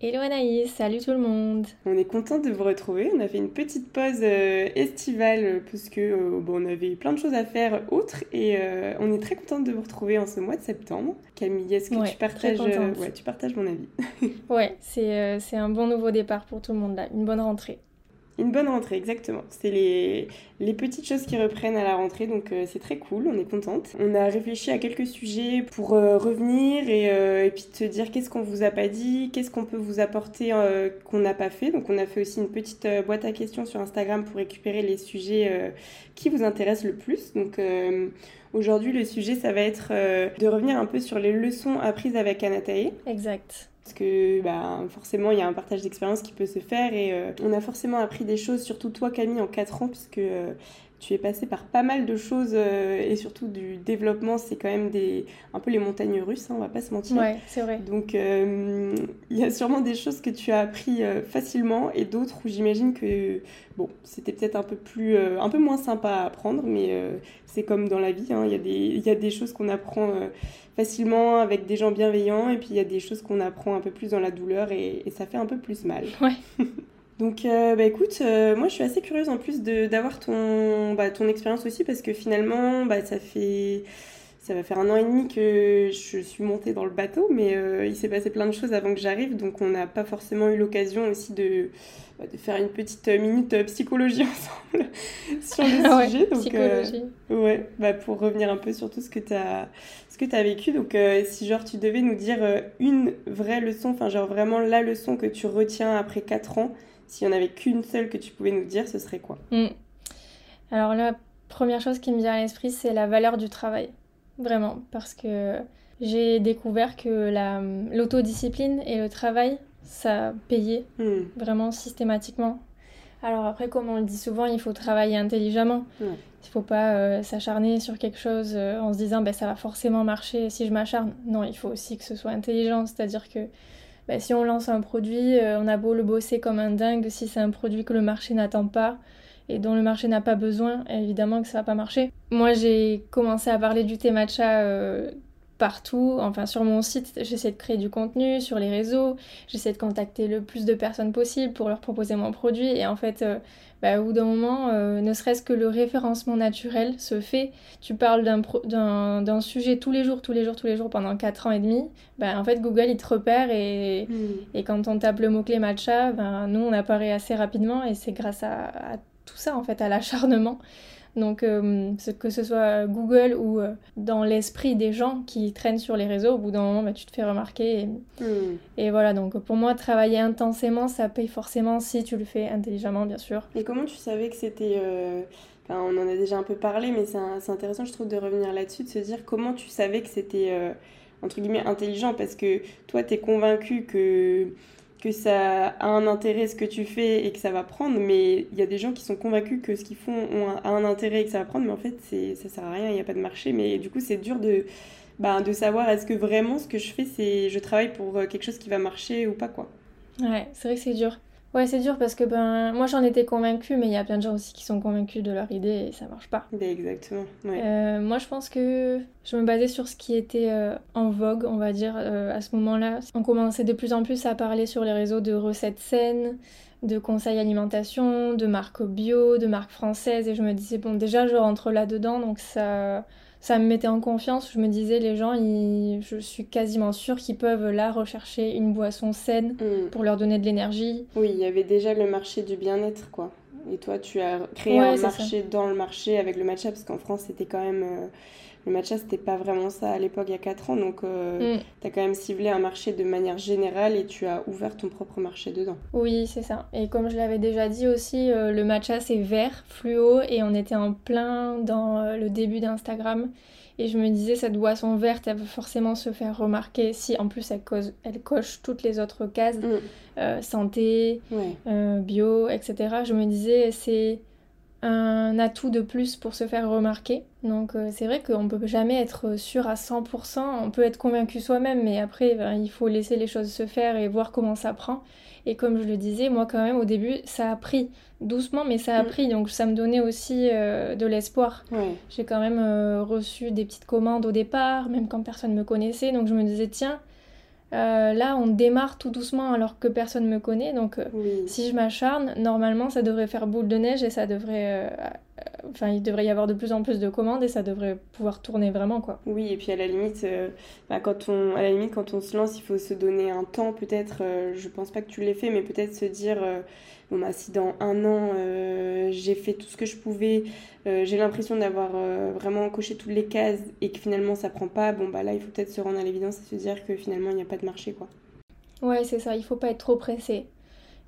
Hello Anaïs, salut tout le monde. On est content de vous retrouver. On a fait une petite pause euh, estivale euh, parce que euh, bon, on avait plein de choses à faire autres et on est très contente de vous retrouver en ce mois de septembre. Camille, est-ce que tu partages ouais, tu partages mon avis? Ouais, c'est c'est un bon nouveau départ pour tout le monde là, une bonne rentrée. Une bonne rentrée, exactement. C'est les, les, petites choses qui reprennent à la rentrée, donc euh, c'est très cool, on est contente. On a réfléchi à quelques sujets pour euh, revenir et, euh, et, puis te dire qu'est-ce qu'on vous a pas dit, qu'est-ce qu'on peut vous apporter qu'on n'a pas fait. Donc on a fait aussi une petite boîte à questions sur Instagram pour récupérer les sujets qui vous intéressent le plus. Donc aujourd'hui, le sujet, ça va être de revenir un peu sur les leçons apprises avec Anatae. Exact parce que bah, forcément il y a un partage d'expérience qui peut se faire et euh, on a forcément appris des choses, surtout toi Camille en 4 ans, puisque euh, tu es passé par pas mal de choses euh, et surtout du développement, c'est quand même des un peu les montagnes russes, hein, on va pas se mentir. Ouais, c'est vrai. Donc il y a sûrement des choses que tu as appris facilement et d'autres où j'imagine que bon, c'était peut-être un peu plus un peu moins sympa à apprendre, mais c'est comme dans la vie, hein, il y a des il y a des choses qu'on apprend facilement avec des gens bienveillants et puis il y a des choses qu'on apprend un peu plus dans la douleur et, ça fait un peu plus mal. Ouais. Donc euh, bah écoute, euh, moi je suis assez curieuse en plus d'avoir ton, bah, ton expérience aussi parce que finalement bah, ça fait ça va faire un an et demi que je suis montée dans le bateau, mais euh, il s'est passé plein de choses avant que j'arrive, donc on n'a pas forcément eu l'occasion aussi de, bah, de faire une petite minute psychologie ensemble sur le sujet. donc, psychologie. ouais, bah, pour revenir un peu sur tout ce que tu as, ce que as vécu. Donc si genre tu devais nous dire une vraie leçon, enfin genre vraiment la leçon que tu retiens après 4 ans, s'il n'y en avait qu'une seule que tu pouvais nous dire, ce serait quoi hmm. Alors la première chose qui me vient à l'esprit, c'est la valeur du travail. Vraiment, parce que j'ai découvert que l'autodiscipline et le travail, ça payait hmm. vraiment systématiquement. Alors après, comme on le dit souvent, il faut travailler intelligemment. Il ne faut pas euh, s'acharner sur quelque chose euh, en se disant ben, ça va forcément marcher si je m'acharne. Non, il faut aussi que ce soit intelligent. C'est-à-dire que ben, si on lance un produit, euh, on a beau le bosser comme un dingue, si c'est un produit que le marché n'attend pas, et dont le marché n'a pas besoin, évidemment que ça va pas marcher. Moi, j'ai commencé à parler du thé matcha euh, partout, enfin sur mon site, j'essaie de créer du contenu sur les réseaux, j'essaie de contacter le plus de personnes possible pour leur proposer mon produit. Et en fait euh, bah, au bout d'un moment, euh, ne serait-ce que le référencement naturel se fait, tu parles d'un sujet tous les jours, tous les jours, tous les jours pendant 4 ans et demi, bah, en fait Google il te repère et, hmm. et quand on tape le mot-clé matcha, ben, nous on apparaît assez rapidement et c'est grâce à, à tout ça en fait, à l'acharnement. Donc euh, que ce soit Google ou euh, dans l'esprit des gens qui traînent sur les réseaux, au bout d'un moment, bah, tu te fais remarquer. Hmm. Et, voilà, donc pour moi, travailler intensément, ça paye forcément si tu le fais intelligemment, bien sûr. Et comment tu savais que c'était... Euh, on en a déjà un peu parlé, mais c'est intéressant, je trouve, de revenir là-dessus, de se dire comment tu savais que c'était, entre guillemets, intelligent, parce que toi, tu es convaincu que que ça a un intérêt ce que tu fais et que ça va prendre, mais il y a des gens qui sont convaincus que ce qu'ils font a un intérêt et que ça va prendre, mais en fait ça sert à rien, il n'y a pas de marché, mais du coup c'est dur de, bah, de savoir est-ce que vraiment ce que je fais c'est je travaille pour euh, quelque chose qui va marcher ou pas quoi. Ouais, c'est vrai que c'est dur. Ouais, c'est dur parce que ben moi j'en étais convaincue, mais il y a plein de gens aussi qui sont convaincus de leur idée et ça marche pas. Ben, exactement. Ouais. Euh, moi je pense que je me basais sur ce qui était euh, en vogue, on va dire, euh, à ce moment-là. On commençait de plus en plus à parler sur les réseaux de recettes saines, de conseils alimentation, de marques bio, de marques françaises et je me disais bon déjà je rentre là-dedans donc ça ça me mettait en confiance. Je me disais, les gens, je suis quasiment sûre qu'ils peuvent là rechercher une boisson saine mm. pour leur donner de l'énergie. Oui, il y avait déjà le marché du bien-être, quoi. Et toi, tu as créé un marché dans le marché avec le matcha, parce qu'en France, c'était quand même. Euh, le matcha, c'était pas vraiment ça à l'époque, il y a 4 ans. Donc, euh, Mm. tu as quand même ciblé un marché de manière générale et tu as ouvert ton propre marché dedans. Oui, c'est ça. Et comme je l'avais déjà dit aussi, euh, le matcha c'est vert, fluo, et on était en plein dans euh, le début d'Instagram. Et je me disais, cette boisson verte, elle va forcément se faire remarquer si en plus elle, cause- elle coche toutes les autres cases, Mm. euh, santé, bio, etc. Je me disais, c'est un atout de plus pour se faire remarquer. Donc euh, c'est vrai qu'on peut jamais être sûr à 100%, on peut être convaincu soi-même, mais après ben, il faut laisser les choses se faire et voir comment ça prend. Et comme je le disais, moi quand même au début ça a pris doucement, mais ça a Mm. pris, donc ça me donnait aussi euh, de l'espoir. J'ai quand même euh, reçu des petites commandes au départ, même quand personne me connaissait, donc je me disais tiens, euh, là on démarre tout doucement alors que personne me connaît, donc... euh, Oui. si je m'acharne, normalement, ça devrait faire boule de neige et ça devrait. euh, euh, Enfin, il devrait y avoir de plus en plus de commandes et ça devrait pouvoir tourner vraiment, quoi. Oui, et puis à la limite, bah, quand on, à la limite, quand on se lance, il faut se donner un temps, peut-être, je pense pas que tu l'aies fait, mais peut-être se dire, bon, bah, si dans un an, euh, j'ai fait tout ce que je pouvais, euh, j'ai l'impression d'avoir euh, vraiment coché toutes les cases et que finalement ça prend pas, bon, bah là, il faut peut-être se rendre à l'évidence et se dire que finalement, il n'y a pas de marché, quoi. Ouais, c'est ça, il faut pas être trop pressé.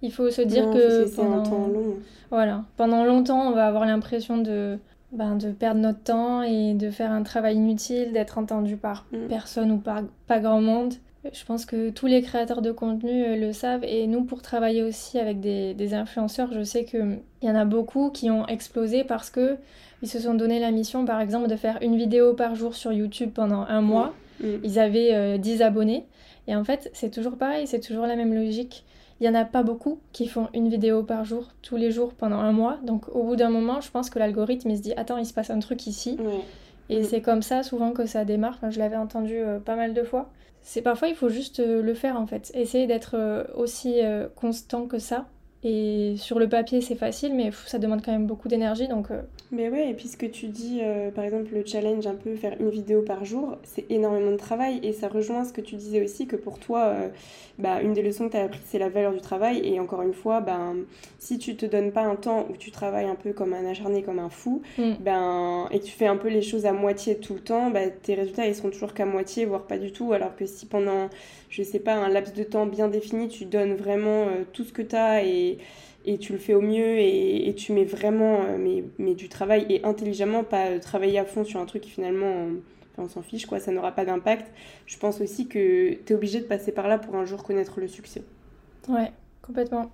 Il faut se dire Non, que faut laisser un pendant... temps long. Voilà, pendant longtemps, on va avoir l'impression de, ben, de perdre notre temps et de faire un travail inutile, d'être entendu par Mm. personne ou par pas grand monde. Je pense que tous les créateurs de contenu euh, le savent et nous, pour travailler aussi avec des, des influenceurs, je sais qu'il y en a beaucoup qui ont explosé parce que ils se sont donné la mission, par exemple, de faire une vidéo par jour sur YouTube pendant un mois. Mm. Ils avaient euh, 10 abonnés. Et en fait, c'est toujours pareil, c'est toujours la même logique. Il n'y en a pas beaucoup qui font une vidéo par jour, tous les jours, pendant un mois. Donc au bout d'un moment, je pense que l'algorithme, il se dit, attends, il se passe un truc ici. Et Mm. c'est comme ça souvent que ça démarre. Enfin, je l'avais entendu euh, pas mal de fois. C'est parfois, il faut juste euh, le faire en fait. Essayer d'être euh, aussi euh, constant que ça. Et sur le papier, c'est facile, mais ça demande quand même beaucoup d'énergie. Donc euh, Mais ouais, et puis ce que tu dis, euh, par exemple, le challenge un peu faire une vidéo par jour, c'est énormément de travail et ça rejoint ce que tu disais aussi que pour toi, euh, bah, une des leçons que tu as apprises, c'est la valeur du travail. Et encore une fois, ben, si tu te donnes pas un temps où tu travailles un peu comme un acharné, comme un fou, mm. ben, et que tu fais un peu les choses à moitié tout le temps, bah, tes résultats ils seront toujours qu'à moitié, voire pas du tout. Alors que si pendant, je sais pas, un laps de temps bien défini, tu donnes vraiment euh, tout ce que tu as et, et tu le fais au mieux et, tu mets vraiment euh, mais, mais du travail et intelligemment, pas euh, travailler à fond sur un truc qui finalement, on s'en fiche, quoi, ça n'aura pas d'impact. Je pense aussi que tu es obligé de passer par là pour un jour connaître le succès. Ouais, complètement.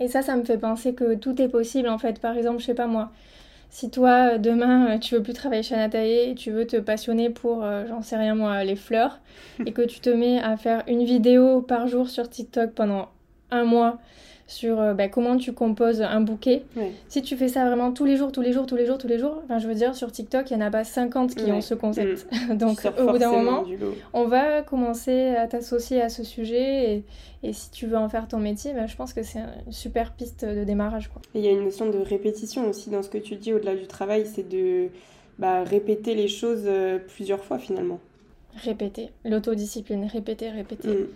Et ça, ça me fait penser que tout est possible en fait. Par exemple, je sais pas moi, si toi euh, demain euh, tu veux plus travailler chez Natalie et tu veux te passionner pour, euh, j'en sais rien moi, les fleurs, et que tu te mets à faire une vidéo par jour sur TikTok pendant un mois sur euh, bah, comment tu composes un bouquet. Ouais. Si tu fais ça vraiment tous les jours, tous les jours, tous les jours, tous les jours, enfin je veux dire sur TikTok, il y en a pas 50 qui Ouais. ont ce concept. Tu Donc au bout d'un moment, on va commencer à t'associer à ce sujet et, et si tu veux en faire ton métier, ben, je pense que c'est une super piste de démarrage. Quoi. Et il y a une notion de répétition aussi dans ce que tu dis au-delà du travail, c'est de bah, répéter les choses euh, plusieurs fois finalement. Répéter, l'autodiscipline, répéter, répéter. Mm.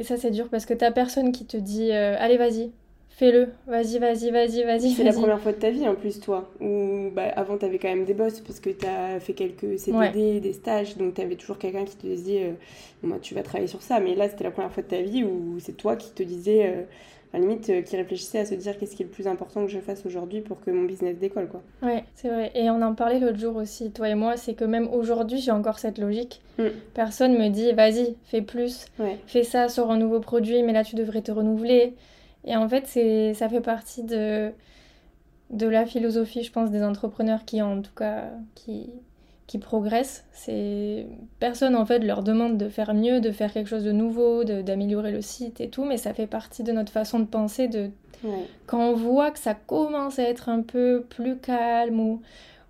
Et ça c'est dur parce que t'as personne qui te dit euh, allez vas-y, fais-le, vas-y, vas-y, vas-y, vas-y. C'est la première fois de ta vie en plus toi, où bah, avant t'avais quand même des boss parce que t'as fait quelques CDD, Ouais. des stages, donc t'avais toujours quelqu'un qui te disait euh, moi tu vas travailler sur ça, mais là c'était la première fois de ta vie où c'est toi qui te disais, euh, à la limite euh, qui réfléchissait à se dire qu'est-ce qui est le plus important que je fasse aujourd'hui pour que mon business décolle quoi. Ouais, c'est vrai. Et on en parlait l'autre jour aussi, toi et moi, c'est que même aujourd'hui j'ai encore cette logique. Mm. Personne me dit vas-y, fais plus, Ouais. fais ça, sors un nouveau produit, mais là tu devrais te renouveler. Et en fait, c'est, ça fait partie de, de la philosophie, je pense, des entrepreneurs qui, en tout cas, qui, qui progressent. C'est personne en fait leur demande de faire mieux, de faire quelque chose de nouveau, de- d'améliorer le site et tout, mais ça fait partie de notre façon de penser, de Ouais. quand on voit que ça commence à être un peu plus calme ou,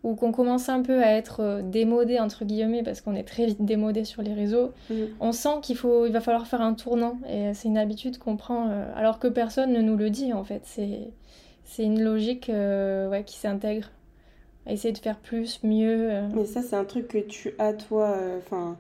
ou qu'on commence un peu à être euh, démodé entre guillemets parce qu'on est très vite démodé sur les réseaux, Mhm. on sent qu'il faut, il va falloir faire un tournant et c'est une habitude qu'on prend euh, alors que personne ne nous le dit en fait. C'est, c'est une logique euh, ouais, qui s'intègre. Essayer de faire plus, mieux. euh. Mais ça, c'est un truc que tu as, toi. euh, Enfin,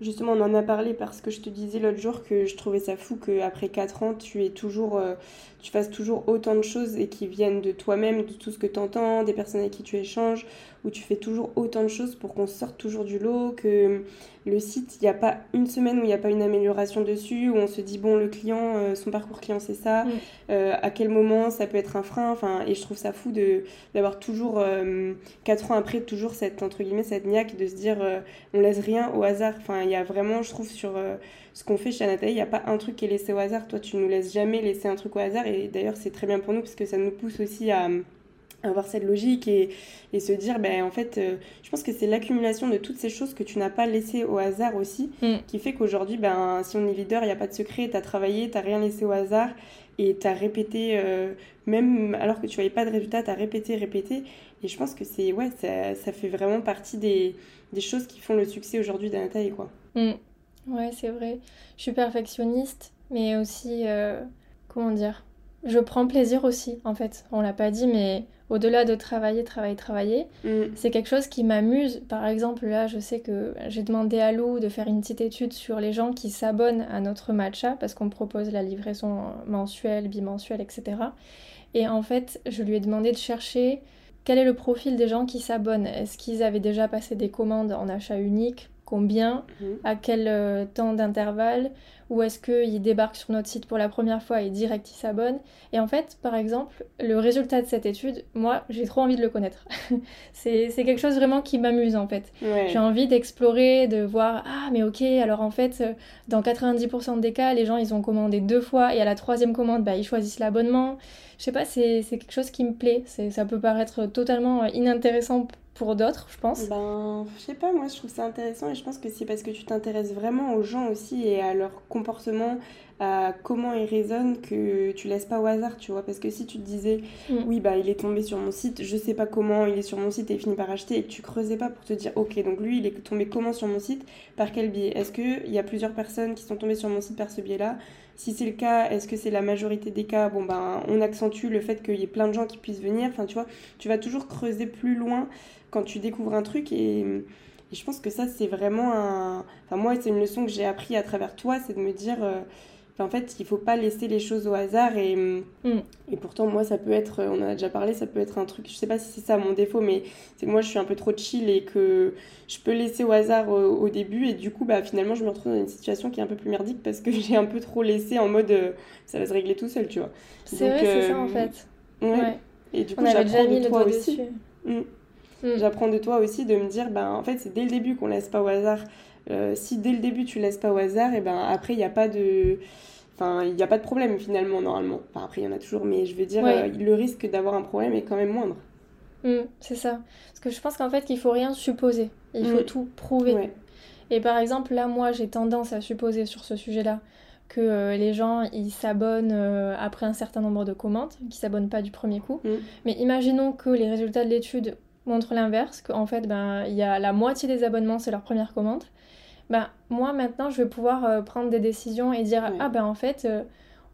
justement, on en a parlé parce que je te disais l'autre jour que je trouvais ça fou qu'après 4 ans, tu es toujours, euh, tu fasses toujours autant de choses et qui viennent de toi-même, de tout ce que tu entends, des personnes avec qui tu échanges, où tu fais toujours autant de choses pour qu'on sorte toujours du lot, que le site, il n'y a pas une semaine où il n'y a pas une amélioration dessus, où on se dit, bon, le client, euh, son parcours client, c'est ça, euh, à quel moment ça peut être un frein, enfin, et je trouve ça fou d'avoir toujours, euh, quatre ans après, toujours cette, entre guillemets, cette niaque de se dire, on laisse rien au hasard, enfin, il y a vraiment, je trouve, sur ce qu'on fait chez Nathalie, il n'y a pas un truc qui est laissé au hasard, toi, tu nous laisses jamais laisser un truc au hasard, et d'ailleurs, c'est très bien pour nous, parce que ça nous pousse aussi à avoir cette logique et, et, se dire ben en fait euh, je pense que c'est l'accumulation de toutes ces choses que tu n'as pas laissées au hasard aussi mm. qui fait qu'aujourd'hui ben si on est leader il n'y a pas de secret tu as travaillé tu rien laissé au hasard et tu as répété euh, même alors que tu voyais pas de résultat tu as répété répété et je pense que c'est ouais ça, ça, fait vraiment partie des, des, choses qui font le succès aujourd'hui d'Anataï quoi mm. ouais c'est vrai je suis perfectionniste mais aussi euh, comment dire? Je prends plaisir aussi, en fait. On l'a pas dit, mais au-delà de travailler, travailler, travailler, mm. c'est quelque chose qui m'amuse. Par exemple, là, je sais que j'ai demandé à Lou de faire une petite étude sur les gens qui s'abonnent à notre matcha, parce qu'on propose la livraison mensuelle, bimensuelle, etc. Et en fait, je lui ai demandé de chercher quel est le profil des gens qui s'abonnent. Est-ce qu'ils avaient déjà passé des commandes en achat unique Combien mm. À quel euh, temps d'intervalle ou est-ce qu'il débarque sur notre site pour la première fois et direct il s'abonne Et en fait, par exemple, le résultat de cette étude, moi, j'ai trop envie de le connaître. c'est quelque chose vraiment qui m'amuse en fait. J'ai envie d'explorer, de voir, ah mais ok, alors en fait, euh, dans 90% des cas, les gens, ils ont commandé deux fois et à la troisième commande, bah, ils choisissent l'abonnement. Je sais pas, c'est quelque chose qui me plaît. Ça peut paraître totalement euh, inintéressant pour d'autres, je pense Ben, je sais pas, moi je trouve ça intéressant et je pense que c'est parce que tu t'intéresses vraiment aux gens aussi et à leur comportement, à comment ils raisonnent que tu laisses pas au hasard, tu vois. Parce que si tu te disais, mm. oui, bah il est tombé sur mon site, je sais pas comment, il est sur mon site et il finit par acheter et que tu creusais pas pour te dire, ok, donc lui il est tombé comment sur mon site, par quel biais? Est-ce qu'il y a plusieurs personnes qui sont tombées sur mon site par ce biais-là? Si c'est le cas, est-ce que c'est la majorité des cas Bon, ben, on accentue le fait qu'il y ait plein de gens qui puissent venir. Enfin, tu vois, tu vas toujours creuser plus loin quand tu découvres un truc et, je pense que ça, c'est vraiment un. Enfin, moi, c'est une leçon que j'ai appris à travers toi, c'est de me dire. Euh, en fait, il faut pas laisser les choses au hasard et, mm. et pourtant moi ça peut être, on en a déjà parlé, ça peut être un truc, je sais pas si c'est ça mon défaut, mais c'est que moi je suis un peu trop chill et que je peux laisser au hasard au, début et du coup bah finalement je me retrouve dans une situation qui est un peu plus merdique parce que j'ai un peu trop laissé en mode euh, ça va se régler tout seul, tu vois. C'est vrai, c'est ça en euh, fait. Ouais. Et du coup j'apprends de toi aussi. Mm. Mm. J'apprends de toi aussi de me dire bah en fait c'est dès le début qu'on laisse pas au hasard. Euh, si dès le début tu laisses pas au hasard, et ben après il n'y a pas de Enfin, il n'y a pas de problème finalement, normalement. Enfin, après, il y en a toujours, mais je veux dire, euh, le risque d'avoir un problème est quand même moindre. Mm, c'est ça. Parce que je pense qu'en fait, qu'il faut rien supposer. Il faut mm. tout prouver. Et par exemple, là, moi, j'ai tendance à supposer sur ce sujet-là que euh, les gens, ils s'abonnent euh, après un certain nombre de commandes, qui s'abonnent pas du premier coup. Mm. Mais imaginons que les résultats de l'étude montrent l'inverse, qu'en fait, ben, il y a la moitié des abonnements, c'est leur première commande. Bah, moi maintenant je vais pouvoir euh, prendre des décisions et dire ah ben en fait euh,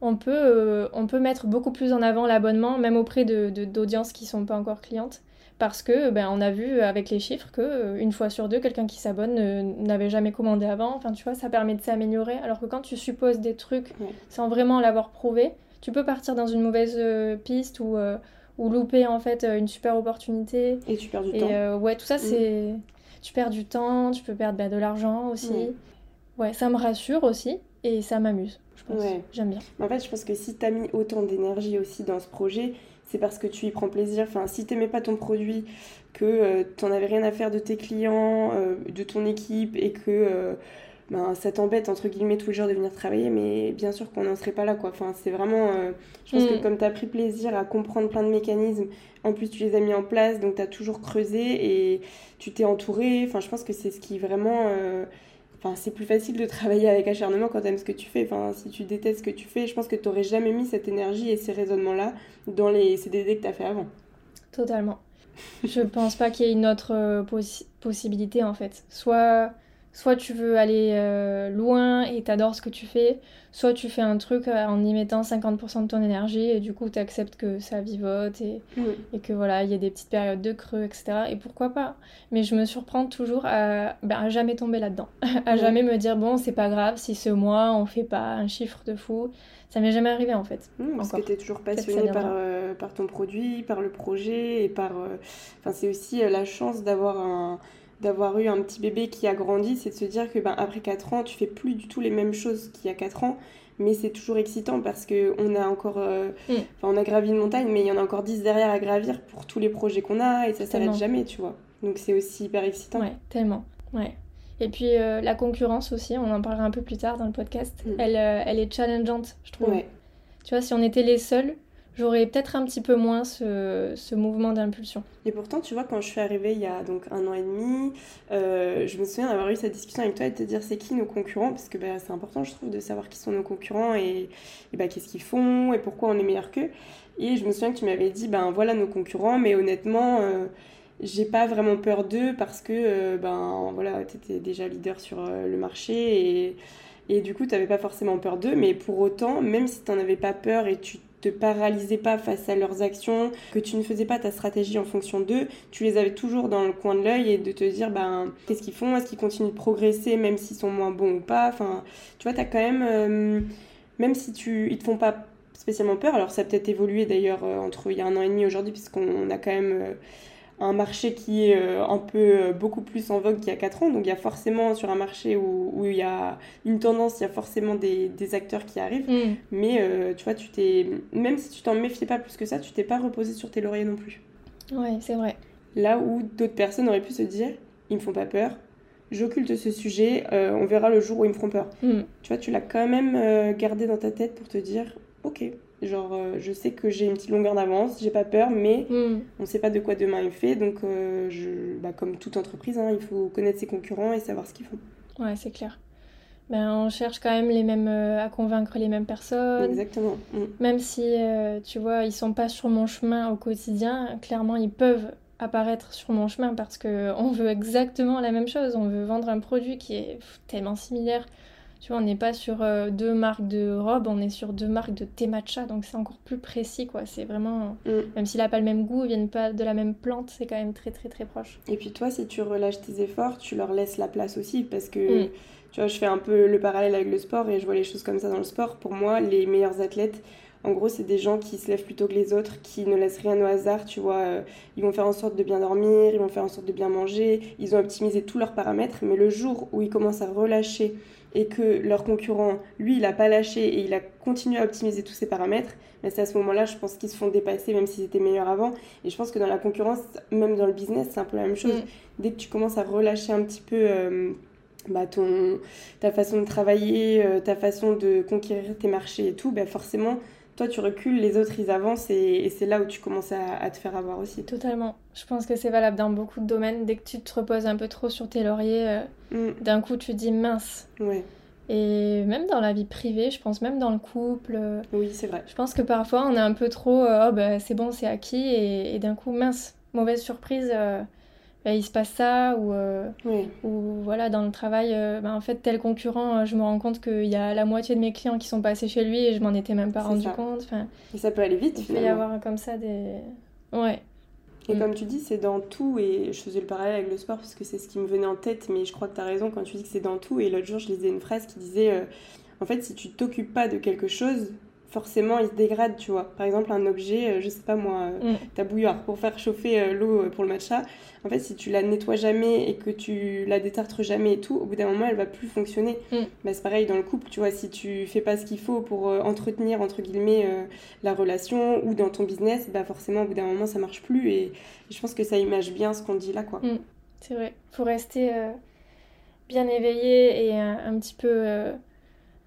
on, peut, euh, on peut mettre beaucoup plus en avant l'abonnement même auprès de, d'audiences qui sont pas encore clientes parce que ben, on a vu avec les chiffres que une fois sur deux quelqu'un qui s'abonne n'avait jamais commandé avant. Enfin tu vois ça permet de s'améliorer. Alors que quand tu supposes des trucs sans vraiment l'avoir prouvé tu peux partir dans une mauvaise piste ou ou louper en fait une super opportunité. Et tu perds du temps. ouais tout ça mm. c'est tu perds du temps, tu peux perdre bah, de l'argent aussi. Ouais, ça me rassure aussi et ça m'amuse, je pense. J'aime bien. En fait, je pense que si tu as mis autant d'énergie aussi dans ce projet, c'est parce que tu y prends plaisir. Enfin, si tu n'aimais pas ton produit, que euh, tu n'en avais rien à faire de tes clients, euh, de ton équipe et que euh, ben, ça t'embête entre guillemets tous les jours de venir travailler, mais bien sûr qu'on n'en serait pas là quoi. Enfin, c'est vraiment. je pense que mm. comme tu as pris plaisir à comprendre plein de mécanismes, en plus tu les as mis en place, donc tu as toujours creusé et tu t'es entouré. Enfin, je pense que c'est ce qui vraiment. Euh, enfin, c'est plus facile de travailler avec acharnement quand tu aimes ce que tu fais. Enfin, si tu détestes ce que tu fais, je pense que tu n'aurais jamais mis cette énergie et ces raisonnements-là dans les CDD que tu as fait avant. Totalement. je pense pas qu'il y ait une autre euh, possibilité en fait. Soit soit tu veux aller euh, loin et t'adores ce que tu fais, soit tu fais un truc euh, en y mettant 50% de ton énergie et du coup tu acceptes que ça vivote et, et que voilà, il y a des petites périodes de creux, etc. Et pourquoi pas Mais je me surprends toujours à, ben, jamais tomber là-dedans, à jamais me dire bon, c'est pas grave si ce mois on fait pas un chiffre de fou. Ça m'est jamais arrivé en fait. parce que tu es toujours passionné par, euh, par ton produit, par le projet et par. Enfin, c'est aussi la chance d'avoir un d'avoir eu un petit bébé qui a grandi, c'est de se dire que ben, après 4 ans, tu fais plus du tout les mêmes choses qu'il y a 4 ans, mais c'est toujours excitant parce qu'on a encore. Euh, mm. on a gravi une montagne, mais il y en a encore 10 derrière à gravir pour tous les projets qu'on a et ça s'arrête jamais, tu vois. Donc c'est aussi hyper excitant. Ouais, tellement. Ouais. Et puis euh, la concurrence aussi, on en parlera un peu plus tard dans le podcast, mm. elle, euh, elle est challengeante, je trouve. Ouais. Tu vois, si on était les seuls, j'aurais peut-être un petit peu moins ce, ce mouvement d'impulsion. Et pourtant, tu vois, quand je suis arrivée il y a donc un an et demi, euh, je me souviens d'avoir eu cette discussion avec toi et de te dire c'est qui nos concurrents, parce que bah, c'est important, je trouve, de savoir qui sont nos concurrents et, et bah, qu'est-ce qu'ils font et pourquoi on est meilleur qu'eux. Et je me souviens que tu m'avais dit, ben voilà nos concurrents, mais honnêtement, euh, j'ai pas vraiment peur d'eux parce que euh, ben voilà, tu étais déjà leader sur le marché et, et du coup, tu n'avais pas forcément peur d'eux, mais pour autant, même si tu n'en avais pas peur et tu te paralysais pas face à leurs actions, que tu ne faisais pas ta stratégie en fonction d'eux, tu les avais toujours dans le coin de l'œil et de te dire ben qu'est-ce qu'ils font, est-ce qu'ils continuent de progresser même s'ils sont moins bons ou pas? Enfin, tu vois, tu as quand même euh, même si tu ils te font pas spécialement peur, alors ça a peut-être évolué d'ailleurs euh, entre il y a un an et demi aujourd'hui puisqu'on a quand même euh, un marché qui est euh, un peu euh, beaucoup plus en vogue qu'il y a 4 ans. Donc il y a forcément sur un marché où, où il y a une tendance, il y a forcément des, des acteurs qui arrivent. Mm. Mais euh, tu vois, tu t'es même si tu t'en méfiais pas plus que ça, tu t'es pas reposé sur tes lauriers non plus. Ouais, c'est vrai. Là où d'autres personnes auraient pu se dire, ils me font pas peur, j'occulte ce sujet, on verra le jour où ils me feront peur. Mm. Tu vois, tu l'as quand même gardé dans ta tête pour te dire, ok, Genre, euh, je sais que j'ai une petite longueur d'avance, j'ai pas peur, mais hmm. on sait pas de quoi demain est fait. Donc, euh, je, bah, comme toute entreprise, hein, il faut connaître ses concurrents et savoir ce qu'ils font. Ouais, c'est clair. Ben, on cherche quand même les mêmes, euh, à convaincre les mêmes personnes. Exactement. Hmm. Même si, tu vois, ils sont pas sur mon chemin au quotidien, clairement, ils peuvent apparaître sur mon chemin parce qu'on veut exactement la même chose. On veut vendre un produit qui est tellement similaire tu vois, on n'est pas sur euh, deux marques de robes, on est sur deux marques de thé matcha, donc c'est encore plus précis, quoi. C'est vraiment, mm. même s'il n'a pas le même goût, ils viennent pas de la même plante, c'est quand même très très très proche. Et puis toi, si tu relâches tes efforts, tu leur laisses la place aussi, parce que, mm. tu vois, je fais un peu le parallèle avec le sport et je vois les choses comme ça dans le sport. Pour moi, les meilleurs athlètes, en gros, c'est des gens qui se lèvent plutôt que les autres, qui ne laissent rien au hasard, tu vois. Ils vont faire en sorte de bien dormir, ils vont faire en sorte de bien manger, ils ont optimisé tous leurs paramètres, mais le jour où ils commencent à relâcher et que leur concurrent, lui, il n'a pas lâché et il a continué à optimiser tous ses paramètres, mais c'est à ce moment-là, je pense qu'ils se font dépasser, même s'ils étaient meilleurs avant. Et je pense que dans la concurrence, même dans le business, c'est un peu la même chose. Mm. Dès que tu commences à relâcher un petit peu euh, bah, ton, ta façon de travailler, euh, ta façon de conquérir tes marchés et tout, bah, forcément, toi tu recules, les autres ils avancent et, c'est là où tu commences à, te faire avoir aussi. Totalement. Je pense que c'est valable dans beaucoup de domaines. Dès que tu te reposes un peu trop sur tes lauriers, euh, mm. d'un coup tu dis mince. Ouais. Et même dans la vie privée, je pense même dans le couple. Euh, oui, c'est vrai. Je pense que parfois on est un peu trop, euh, oh bah c'est bon, c'est acquis, et, d'un coup, mince, mauvaise surprise, bah, il se passe ça, ou, euh, ou voilà, dans le travail, euh, bah, en fait, tel concurrent, euh, je me rends compte qu'il y a la moitié de mes clients qui sont passés chez lui et je m'en étais même pas rendu compte. Enfin, et ça peut aller vite, Il peut y avoir comme ça des. Ouais. Et mm. comme tu dis, c'est dans tout, et je faisais le parallèle avec le sport parce que c'est ce qui me venait en tête, mais je crois que tu as raison quand tu dis que c'est dans tout. Et l'autre jour, je lisais une phrase qui disait En fait, si tu t'occupes pas de quelque chose, forcément il se dégrade, tu vois. Par exemple, un objet, euh, je sais pas moi, euh, mm. ta bouilloire pour faire chauffer euh, l'eau pour le matcha, en fait, si tu la nettoies jamais et que tu la détartres jamais et tout, au bout d'un moment, elle va plus fonctionner. Mm. Bah, c'est pareil dans le couple, tu vois, si tu fais pas ce qu'il faut pour entretenir, entre guillemets, la relation ou dans ton business, bah forcément, au bout d'un moment, ça marche plus et, je pense que ça image bien ce qu'on dit là, quoi. Mm. C'est vrai. Faut rester bien éveillé et un petit peu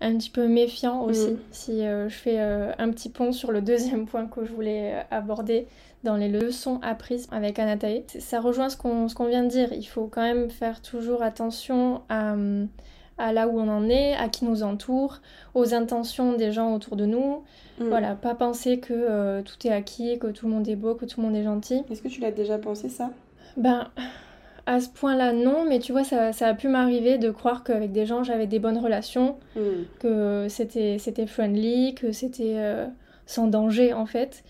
un petit peu méfiant aussi, mm. si euh, je fais euh, un petit pont sur le deuxième point que je voulais euh, aborder dans les leçons apprises avec Anatae. Ça rejoint ce qu'on qu'on vient de dire, il faut quand même faire toujours attention à, à, là où on en est, à qui nous entoure, aux intentions des gens autour de nous. Mm. Voilà, pas penser que tout est acquis, que tout le monde est beau, que tout le monde est gentil. Est-ce que tu l'as déjà pensé ça? Ben à ce point-là, non, mais tu vois, ça, ça a pu m'arriver de croire qu'avec des gens, j'avais des bonnes relations, Mm. que c'était c'était friendly, que c'était euh, sans danger en fait.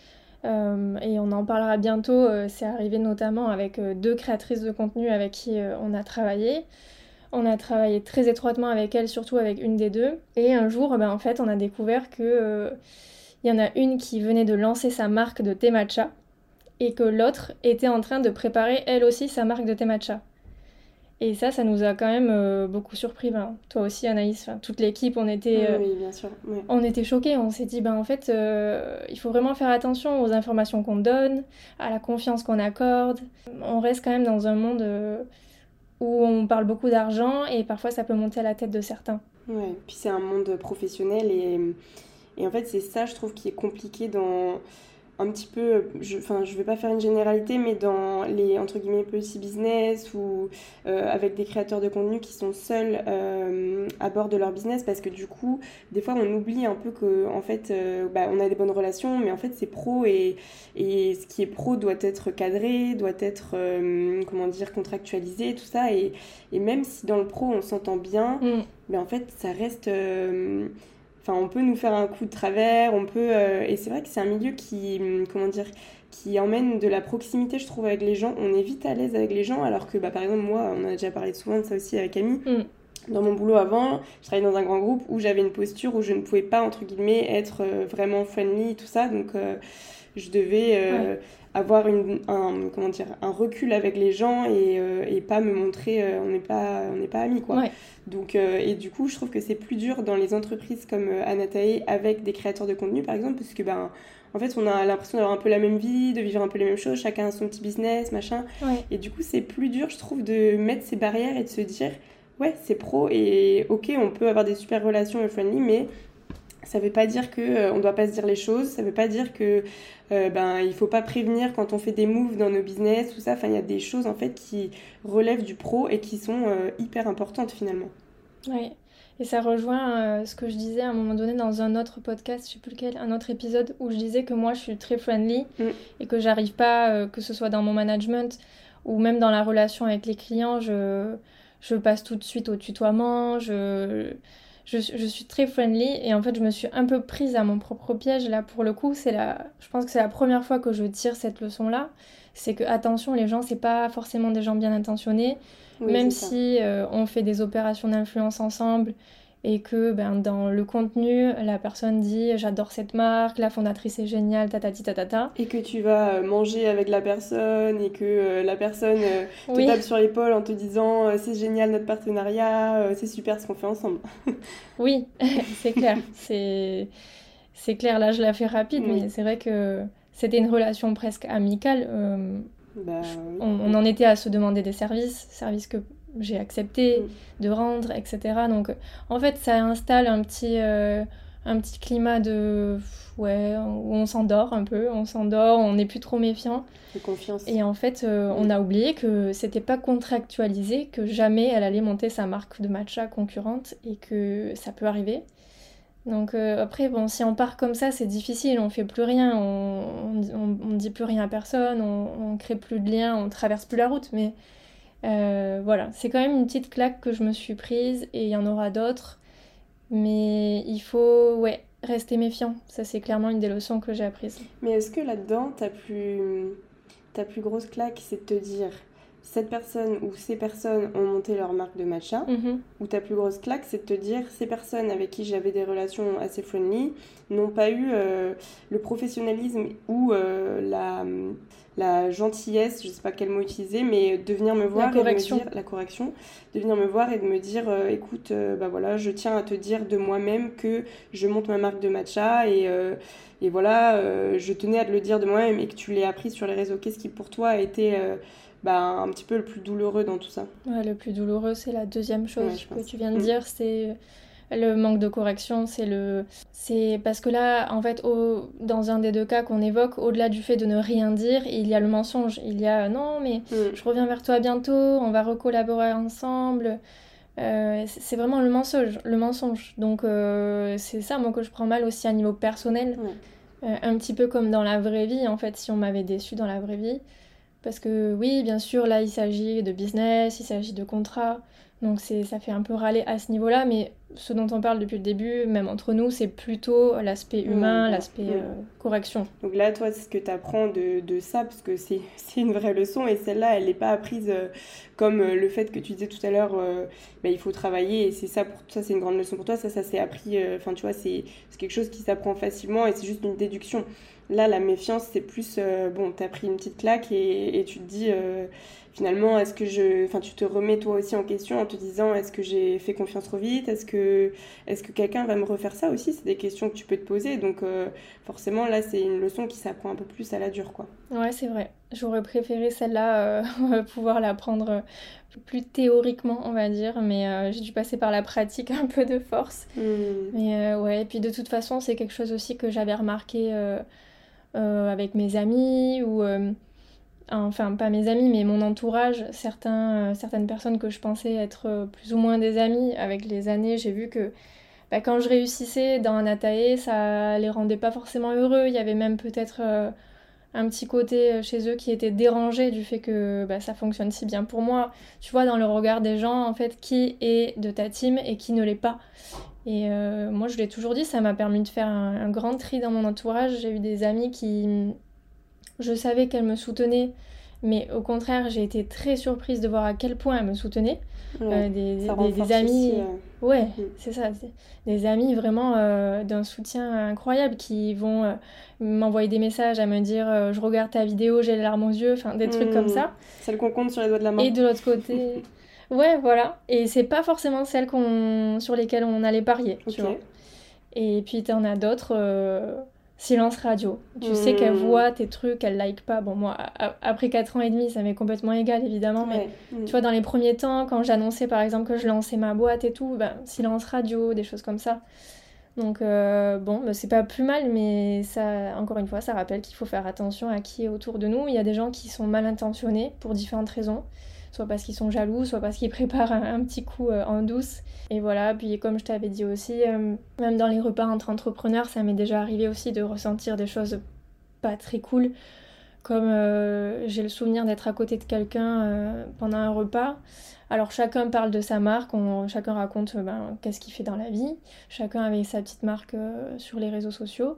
Euh, et on en parlera bientôt, euh, c'est arrivé notamment avec deux créatrices de contenu avec qui on a travaillé. On a travaillé très étroitement avec elles, surtout avec une des deux. Et un jour, ben, en fait, on a découvert que il y en a une qui venait de lancer sa marque de thé matcha et que l'autre était en train de préparer elle aussi sa marque de thé matcha. Et ça, ça nous a quand même euh, beaucoup surpris. Ben, toi aussi, Anaïs, enfin, toute l'équipe, on était, euh, Oui, bien sûr. ouais. on était choqués. On s'est dit, ben, en fait, euh, il faut vraiment faire attention aux informations qu'on donne, à la confiance qu'on accorde. On reste quand même dans un monde euh, où on parle beaucoup d'argent et parfois ça peut monter à la tête de certains. Ouais, puis c'est un monde professionnel et, et en fait c'est ça je trouve qui est compliqué dans un petit peu, je, enfin je vais pas faire une généralité mais dans les entre guillemets petits business ou euh, avec des créateurs de contenu qui sont seuls euh, à bord de leur business parce que du coup des fois on oublie un peu que en fait euh, bah, on a des bonnes relations mais en fait c'est pro et, et ce qui est pro doit être cadré, doit être comment dire contractualisé tout ça et, et même si dans le pro on s'entend bien Mm. mais en fait, ça reste. Enfin, on peut nous faire un coup de travers, on peut. euh, et c'est vrai que c'est un milieu qui. hum, Comment dire Qui emmène de la proximité, je trouve, avec les gens. On est vite à l'aise avec les gens, alors que, bah, par exemple, moi, on a déjà parlé souvent de ça aussi avec Camille. Mm. Dans mon boulot avant, je travaillais dans un grand groupe où j'avais une posture où je ne pouvais pas, entre guillemets, être euh, vraiment friendly, tout ça. Donc, euh, je devais euh, avoir une, un, comment dire, un recul avec les gens et, euh, et pas me montrer, euh, on n'est pas, on n'est pas amis, quoi. Ouais. Donc, euh, et du coup, je trouve que c'est plus dur dans les entreprises comme Anatae avec des créateurs de contenu, par exemple, parce que, ben, en fait, on a l'impression d'avoir un peu la même vie, de vivre un peu les mêmes choses, chacun a son petit business, machin. Ouais. Et du coup, c'est plus dur, je trouve, de mettre ces barrières et de se dire, ouais, c'est pro et ok, on peut avoir des super relations et friendly, mais ça veut pas dire que euh, on doit pas se dire les choses, ça veut pas dire que euh, ben il faut pas prévenir quand on fait des moves dans nos business, tout ça. Enfin, il y a des choses en fait qui relèvent du pro et qui sont euh, hyper importantes finalement. Ouais. Et ça rejoint euh, ce que je disais à un moment donné dans un autre podcast, je sais plus lequel, un autre épisode où je disais que moi je suis très friendly Mm. et que j'arrive pas, que ce soit dans mon management ou même dans la relation avec les clients, je, je passe tout de suite au tutoiement, je, je, je suis très friendly et en fait je me suis un peu prise à mon propre piège là pour le coup, c'est la, je pense que c'est la première fois que je tire cette leçon là, c'est que attention les gens c'est pas forcément des gens bien intentionnés, Oui, même si euh, on fait des opérations d'influence ensemble et que ben, dans le contenu, la personne dit j'adore cette marque, la fondatrice est géniale, tatati tatata. Et que tu vas euh, manger avec la personne et que euh, la personne euh, te Oui, tape sur l'épaule en te disant c'est génial notre partenariat, c'est super ce qu'on fait ensemble. oui, c'est clair. C'est c'est clair, là je la fais rapide, Oui. mais c'est vrai que c'était une relation presque amicale. euh, Bah, oui. on, on en était à se demander des services, services que j'ai accepté Mm. de rendre, etc. Donc en fait ça installe un petit, euh, un petit climat de... Ouais, où on s'endort un peu, on s'endort, on n'est plus trop méfiant. De confiance. Et en fait, euh, on a oublié que c'était pas contractualisé, que jamais elle allait monter sa marque de matcha concurrente et que ça peut arriver. Donc euh, après, bon, si on part comme ça, c'est difficile, on fait plus rien, on, on, on- on dit plus rien à personne, on, on crée plus de liens, on traverse plus la route. Mais euh, voilà, c'est quand même une petite claque que je me suis prise et il y en aura d'autres. Mais il faut, ouais, rester méfiant. Ça, c'est clairement une des leçons que j'ai apprises. Mais est-ce que là-dedans, ta plus, ta plus grosse claque, c'est de te dire cette personne ou ces personnes ont monté leur marque de matcha, Mhm. ou ta plus grosse claque, c'est de te dire ces personnes avec qui j'avais des relations assez friendly n'ont pas eu euh, le professionnalisme ou euh, la, la gentillesse, je sais pas quel mot utiliser, mais de venir me voir et de me correction. dire la correction, de venir me voir et de me dire euh, écoute, euh, bah voilà, je tiens à te dire de moi-même que je monte ma marque de matcha et euh, et voilà, euh, je tenais à te le dire de moi-même et que tu l'aies appris sur les réseaux. Qu'est-ce qui pour toi a été euh, bah, un petit peu le plus douloureux dans tout ça? Ouais, le plus douloureux, c'est la deuxième chose Ouais, que pense. tu viens de Mm. dire, c'est le manque de correction. C'est le, c'est parce que là, en fait, au- dans un des deux cas qu'on évoque, au-delà du fait de ne rien dire, il y a le mensonge. Il y a non, mais Mm. je reviens vers toi bientôt, on va recollaborer ensemble. Euh, c'est vraiment le mensonge, le mensonge. Donc euh, c'est ça, moi, que je prends mal aussi à niveau personnel. Ouais. Euh, un petit peu comme dans la vraie vie, en fait, si on m'avait déçu dans la vraie vie, Parce que oui, bien sûr, là, il s'agit de business, il s'agit de contrat. Donc c'est, ça fait un peu râler à ce niveau-là, mais ce dont on parle depuis le début, même entre nous, c'est plutôt l'aspect humain, l'aspect euh, correction. Donc là, toi, c'est ce que tu apprends de, de, ça, parce que c'est, une vraie leçon, et celle-là, elle n'est pas apprise euh, comme euh, le fait que tu disais tout à l'heure, bah, il faut travailler, et c'est ça, pour, ça c'est une grande leçon pour toi, ça, ça s'est appris, enfin tu vois, c'est, quelque chose qui s'apprend facilement, et c'est juste une déduction. Là, la méfiance, c'est plus, bon, tu as pris une petite claque, et, et tu te dis finalement, est-ce que je, enfin, tu te remets toi aussi en question en te disant, est-ce que j'ai fait confiance trop vite Est-ce que, est-ce que quelqu'un va me refaire ça aussi? C'est des questions que tu peux te poser. Donc, euh, forcément, là, c'est une leçon qui s'apprend un peu plus à la dure, quoi. Ouais, c'est vrai. J'aurais préféré celle-là, euh, pouvoir l'apprendre euh, plus théoriquement, on va dire, mais j'ai dû passer par la pratique un peu de force. Hmm. Mais ouais, et puis de toute façon, c'est quelque chose aussi que j'avais remarqué avec mes amis ou enfin pas mes amis, mais mon entourage, euh, certaines personnes que je pensais être euh, plus ou moins des amis, avec les années, j'ai vu que bah, quand je réussissais dans un ATAE, ça les rendait pas forcément heureux. Il y avait même peut-être euh, un petit côté chez eux qui était dérangé du fait que bah, ça fonctionne si bien pour moi. Tu vois, dans le regard des gens, en fait, qui est de ta team et qui ne l'est pas. Et moi, je l'ai toujours dit, ça m'a permis de faire un grand tri dans mon entourage. J'ai eu des amis qui je savais qu'elle me soutenait, mais au contraire, j'ai été très surprise de voir à quel point elle me soutenait. Euh, des, amis, euh. ouais, mm. c'est ça, des amis vraiment euh, d'un soutien incroyable qui vont m'envoyer des messages à me dire je regarde ta vidéo, j'ai les larmes aux yeux, enfin des trucs comme mm. ça. Celle qu'on compte sur les doigts de la main. Et de l'autre côté, ouais, voilà. Et c'est pas forcément celles sur lesquelles on allait parier, tu vois. Et puis t'en as d'autres silence radio. Tu sais qu'elle hmm. voit tes trucs, elle like pas. Bon, moi, après 4 ans et demi, ça m'est complètement égal, évidemment. Mais hmm. tu vois, dans les premiers temps, quand j'annonçais par exemple que je lançais ma boîte et tout, ben, silence radio, des choses comme ça. Donc, euh, bon, ben, c'est pas plus mal, mais ça, encore une fois, ça rappelle qu'il faut faire attention à qui est autour de nous. Il y a des gens qui sont mal intentionnés pour différentes raisons soit parce qu'ils sont jaloux, soit parce qu'ils préparent un, petit coup euh, en douce. Et voilà, puis comme je t'avais dit aussi, euh, même dans les repas entre entrepreneurs, ça m'est déjà arrivé aussi de ressentir des choses pas très cool. Comme euh, j'ai le souvenir d'être à côté de quelqu'un pendant un repas. Alors chacun parle de sa marque, chacun raconte ben, qu'est-ce qu'il fait dans la vie, chacun avait sa petite marque sur les réseaux sociaux.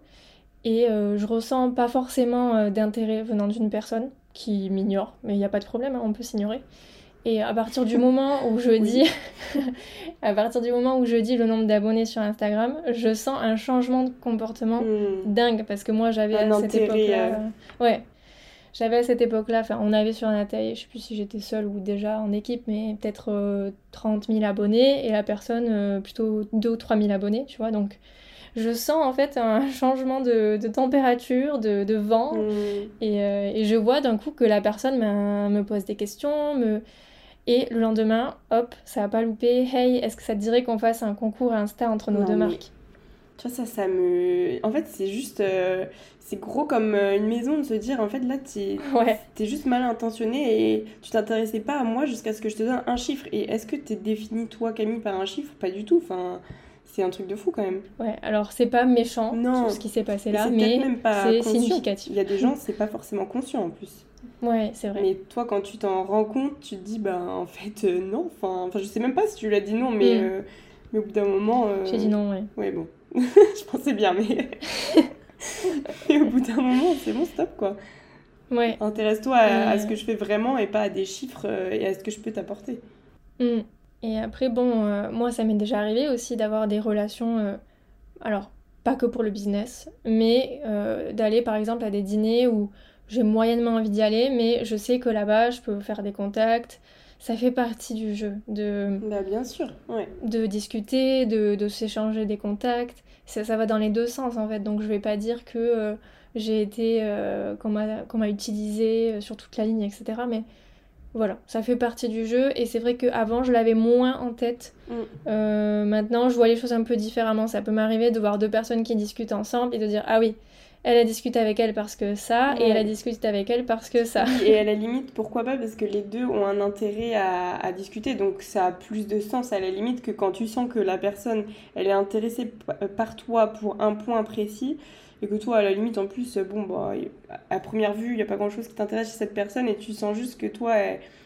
Et je ressens pas forcément d'intérêt venant d'une personne qui m'ignore, mais il n'y a pas de problème, hein, on peut s'ignorer. Et à partir du moment où je dis, à partir du moment où je dis le nombre d'abonnés sur Instagram, je sens un changement de comportement hmm. dingue parce que moi j'avais à cette époque-là, euh. ouais, j'avais à cette époque-là, enfin on avait sur Nathalie, je sais plus si j'étais seule ou déjà en équipe, mais peut-être 30 euh, 000 abonnés et la personne euh, plutôt 2 ou 3 000 abonnés, tu vois, donc je sens en fait un changement de, température, de, vent, mm. euh, et, je vois d'un coup que la personne me pose des questions, me... et le lendemain, hop, ça va pas louper, hey, est-ce que ça te dirait qu'on fasse un concours Insta entre nos deux marques? Tu vois, ça, ça me... En fait, c'est juste... Euh, c'est gros comme euh, une maison de se dire, en fait, là, t'es ouais. es juste mal intentionné et tu t'intéressais pas à moi jusqu'à ce que je te donne un chiffre. Et est-ce que t'es défini, toi, Camille, par un chiffre? Pas du tout. Enfin, c'est un truc de fou quand même. Ouais, alors c'est pas méchant non. ce qui s'est passé là, mais c'est significatif. Il y a des gens, c'est pas forcément conscient en plus. Ouais, c'est vrai. Mais toi, quand tu t'en rends compte, tu te dis, bah en fait, euh, non. Enfin, je sais même pas si tu l'as dit non, mais, mm. euh, mais au bout d'un moment. Euh, J'ai dit non, ouais. Ouais, bon. je pensais bien, mais. et au bout d'un moment, c'est bon, stop quoi. Ouais. Intéresse-toi à, ce que je fais vraiment et pas à des chiffres et à ce que je peux t'apporter. Mm. Et après, bon, euh, moi, ça m'est déjà arrivé aussi d'avoir des relations, euh, alors, pas que pour le business, mais euh, d'aller par exemple à des dîners où j'ai moyennement envie d'y aller, mais je sais que là-bas, je peux faire des contacts. Ça fait partie du jeu, de... Bah, bien sûr, ouais. De discuter, de, de s'échanger des contacts. Ça, ça va dans les deux sens, en fait. Donc, je vais pas dire que j'ai été... qu'on m'a utilisé sur toute la ligne, etc. Mais voilà, ça fait partie du jeu et c'est vrai qu'avant je l'avais moins en tête. Mm. Euh, maintenant je vois les choses un peu différemment. Ça peut m'arriver de voir deux personnes qui discutent ensemble et de dire ah oui, elle a discuté avec elle parce que ça, et elle a discuté avec elle parce que ça. et à la limite, pourquoi pas Parce que les deux ont un intérêt à, à, discuter, donc ça a plus de sens à la limite que quand tu sens que la personne, elle est intéressée par toi pour un point précis, et que toi, à la limite, en plus, bon, bah, à première vue, il n'y a pas grand-chose qui t'intéresse chez cette personne, et tu sens juste que toi,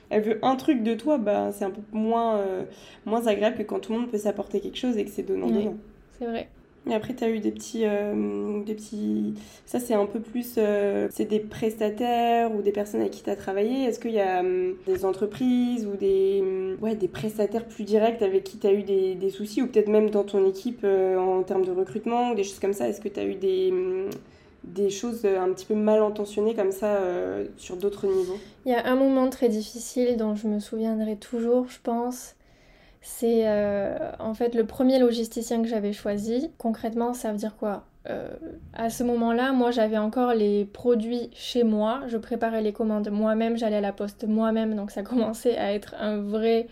elle, veut un truc de toi, bah, c'est un peu moins, euh, moins agréable que quand tout le monde peut s'apporter quelque chose et que c'est donnant-donnant. c'est vrai. Et après, tu as eu des petits, euh, des petits. Ça, c'est un peu plus. Euh, c'est des prestataires ou des personnes avec qui tu as travaillé. Est-ce qu'il y a hum, des entreprises ou des, hum, ouais, des prestataires plus directs avec qui tu as eu des, des, soucis ou peut-être même dans ton équipe euh, en termes de recrutement ou des choses comme ça? Est-ce que tu as eu des hum, des choses un petit peu mal intentionnées comme ça sur d'autres niveaux? Il y a un moment très difficile dont je me souviendrai toujours, je pense. C'est euh, en fait le premier logisticien que j'avais choisi. Concrètement, ça veut dire quoi? Euh, À ce moment-là, moi j'avais encore les produits chez moi. Je préparais les commandes moi-même, j'allais à la poste moi-même, donc ça commençait à être un vrai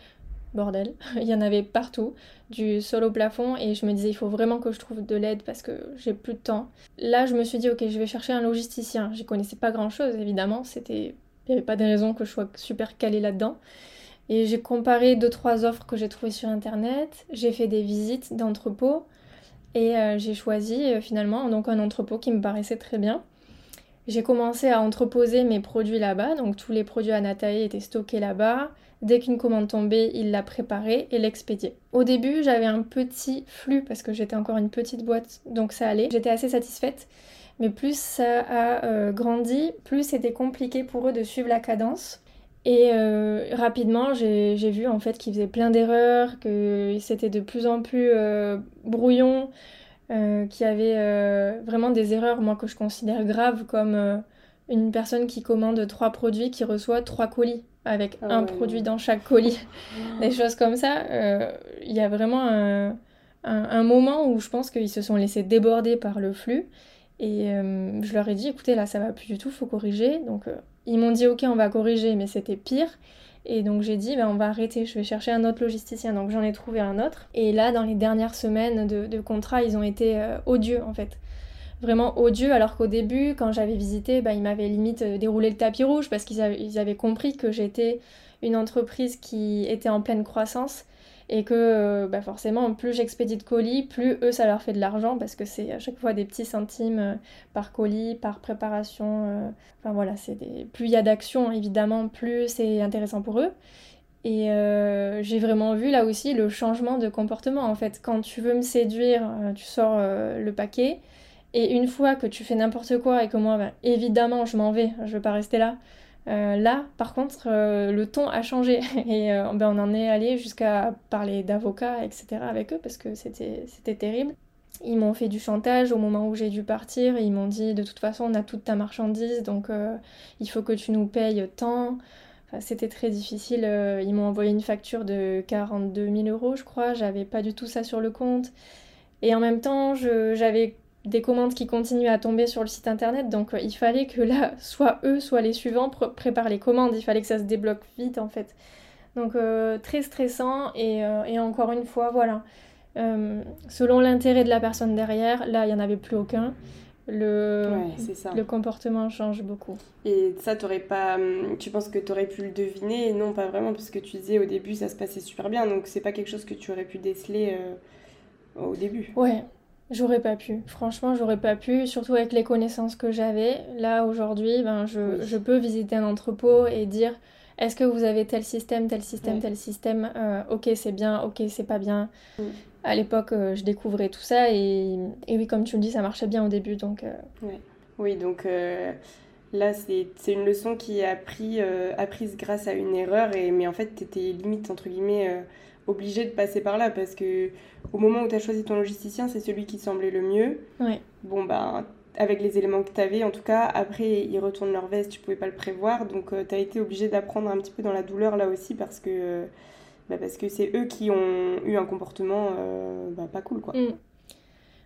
bordel. il y en avait partout, du sol au plafond, et je me disais il faut vraiment que je trouve de l'aide parce que j'ai plus de temps. Là, je me suis dit ok, je vais chercher un logisticien. J'y connaissais pas grand-chose, évidemment. C'était, il n'y avait pas de raison que je sois super calée là-dedans. Et j'ai comparé deux trois offres que j'ai trouvées sur internet. J'ai fait des visites d'entrepôts et euh, j'ai choisi euh, finalement donc un entrepôt qui me paraissait très bien. J'ai commencé à entreposer mes produits là-bas, donc tous les produits Anatae étaient stockés là-bas. Dès qu'une commande tombait, il la préparait et l'expédiait. Au début, j'avais un petit flux parce que j'étais encore une petite boîte, donc ça allait. J'étais assez satisfaite. Mais plus ça a euh, grandi, plus c'était compliqué pour eux de suivre la cadence. Et euh, rapidement, j'ai vu en fait qu'ils faisaient plein d'erreurs, que c'était de plus en plus euh, brouillon, euh, qu'il y avait vraiment des erreurs, moi, que je considère graves, comme une personne qui commande trois produits qui reçoit trois colis, avec ah un produit dans chaque colis. des choses comme ça. Il y a vraiment un, un, moment où je pense qu'ils se sont laissés déborder par le flux. Et je leur ai dit, écoutez, là, ça va plus du tout, faut corriger. Donc ils m'ont dit ok on va corriger mais c'était pire. Et donc j'ai dit ben, on va arrêter, je vais chercher un autre logisticien. Donc j'en ai trouvé un autre. Et là dans les dernières semaines de, contrat ils ont été euh, odieux en fait. Vraiment odieux alors qu'au début quand j'avais visité ben, ils m'avaient limite euh, déroulé le tapis rouge parce qu'ils avaient compris que j'étais une entreprise qui était en pleine croissance et que euh, bah forcément plus j'expédie de colis, plus eux ça leur fait de l'argent parce que c'est à chaque fois des petits centimes euh, par colis, par préparation. Euh, enfin voilà, c'est des... plus il y a d'action évidemment, plus c'est intéressant pour eux. Et j'ai vraiment vu là aussi le changement de comportement. En fait, quand tu veux me séduire, tu sors le paquet. Et une fois que tu fais n'importe quoi et que moi, ben, évidemment, je m'en vais, je vais pas rester là. Euh, là, par contre, euh, le ton a changé et euh, ben, on en est allé jusqu'à parler d'avocats, etc. avec eux parce que c'était terrible. Ils m'ont fait du chantage au moment où j'ai dû partir. Ils m'ont dit de toute façon, on a toute ta marchandise, donc il faut que tu nous payes tant. c'était très difficile. ils m'ont envoyé une facture de 42 000 euros, je crois. J'avais pas du tout ça sur le compte. Et en même temps, j'avais des commandes qui continuent à tomber sur le site internet. Donc euh, il fallait que là, soit eux, soit les suivants préparent les commandes. Il fallait que ça se débloque vite en fait. Donc euh, très stressant euh, et, encore une fois, voilà. selon l'intérêt de la personne derrière, là, il n'y en avait plus aucun. Le, le comportement change beaucoup. Et ça, t'aurais pas. Hum, tu penses que tu aurais pu le deviner? Non, pas vraiment, parce que tu disais au début, ça se passait super bien. Donc c'est pas quelque chose que tu aurais pu déceler au début. Ouais, J'aurais pas pu. Franchement, j'aurais pas pu, surtout avec les connaissances que j'avais. Là, aujourd'hui, ben, je, je, peux visiter un entrepôt et dire est-ce que vous avez tel système, tel système, tel système? Euh, Ok, c'est bien, ok, c'est pas bien. À l'époque, euh, je découvrais tout ça et, et, oui, comme tu le dis, ça marchait bien au début. Donc, euh. Oui, donc là, c'est une leçon qui est appris, apprise grâce à une erreur, et, mais en fait, tu étais limite, entre guillemets obligé de passer par là parce que au moment où tu as choisi ton logisticien, c'est celui qui semblait le mieux. Bon, bah, avec les éléments que tu avais, en tout cas, après, ils retournent leur veste, tu pouvais pas le prévoir. Donc, euh, tu as été obligé d'apprendre un petit peu dans la douleur là aussi parce que bah, parce que c'est eux qui ont eu un comportement euh, bah, pas cool, quoi. Mm.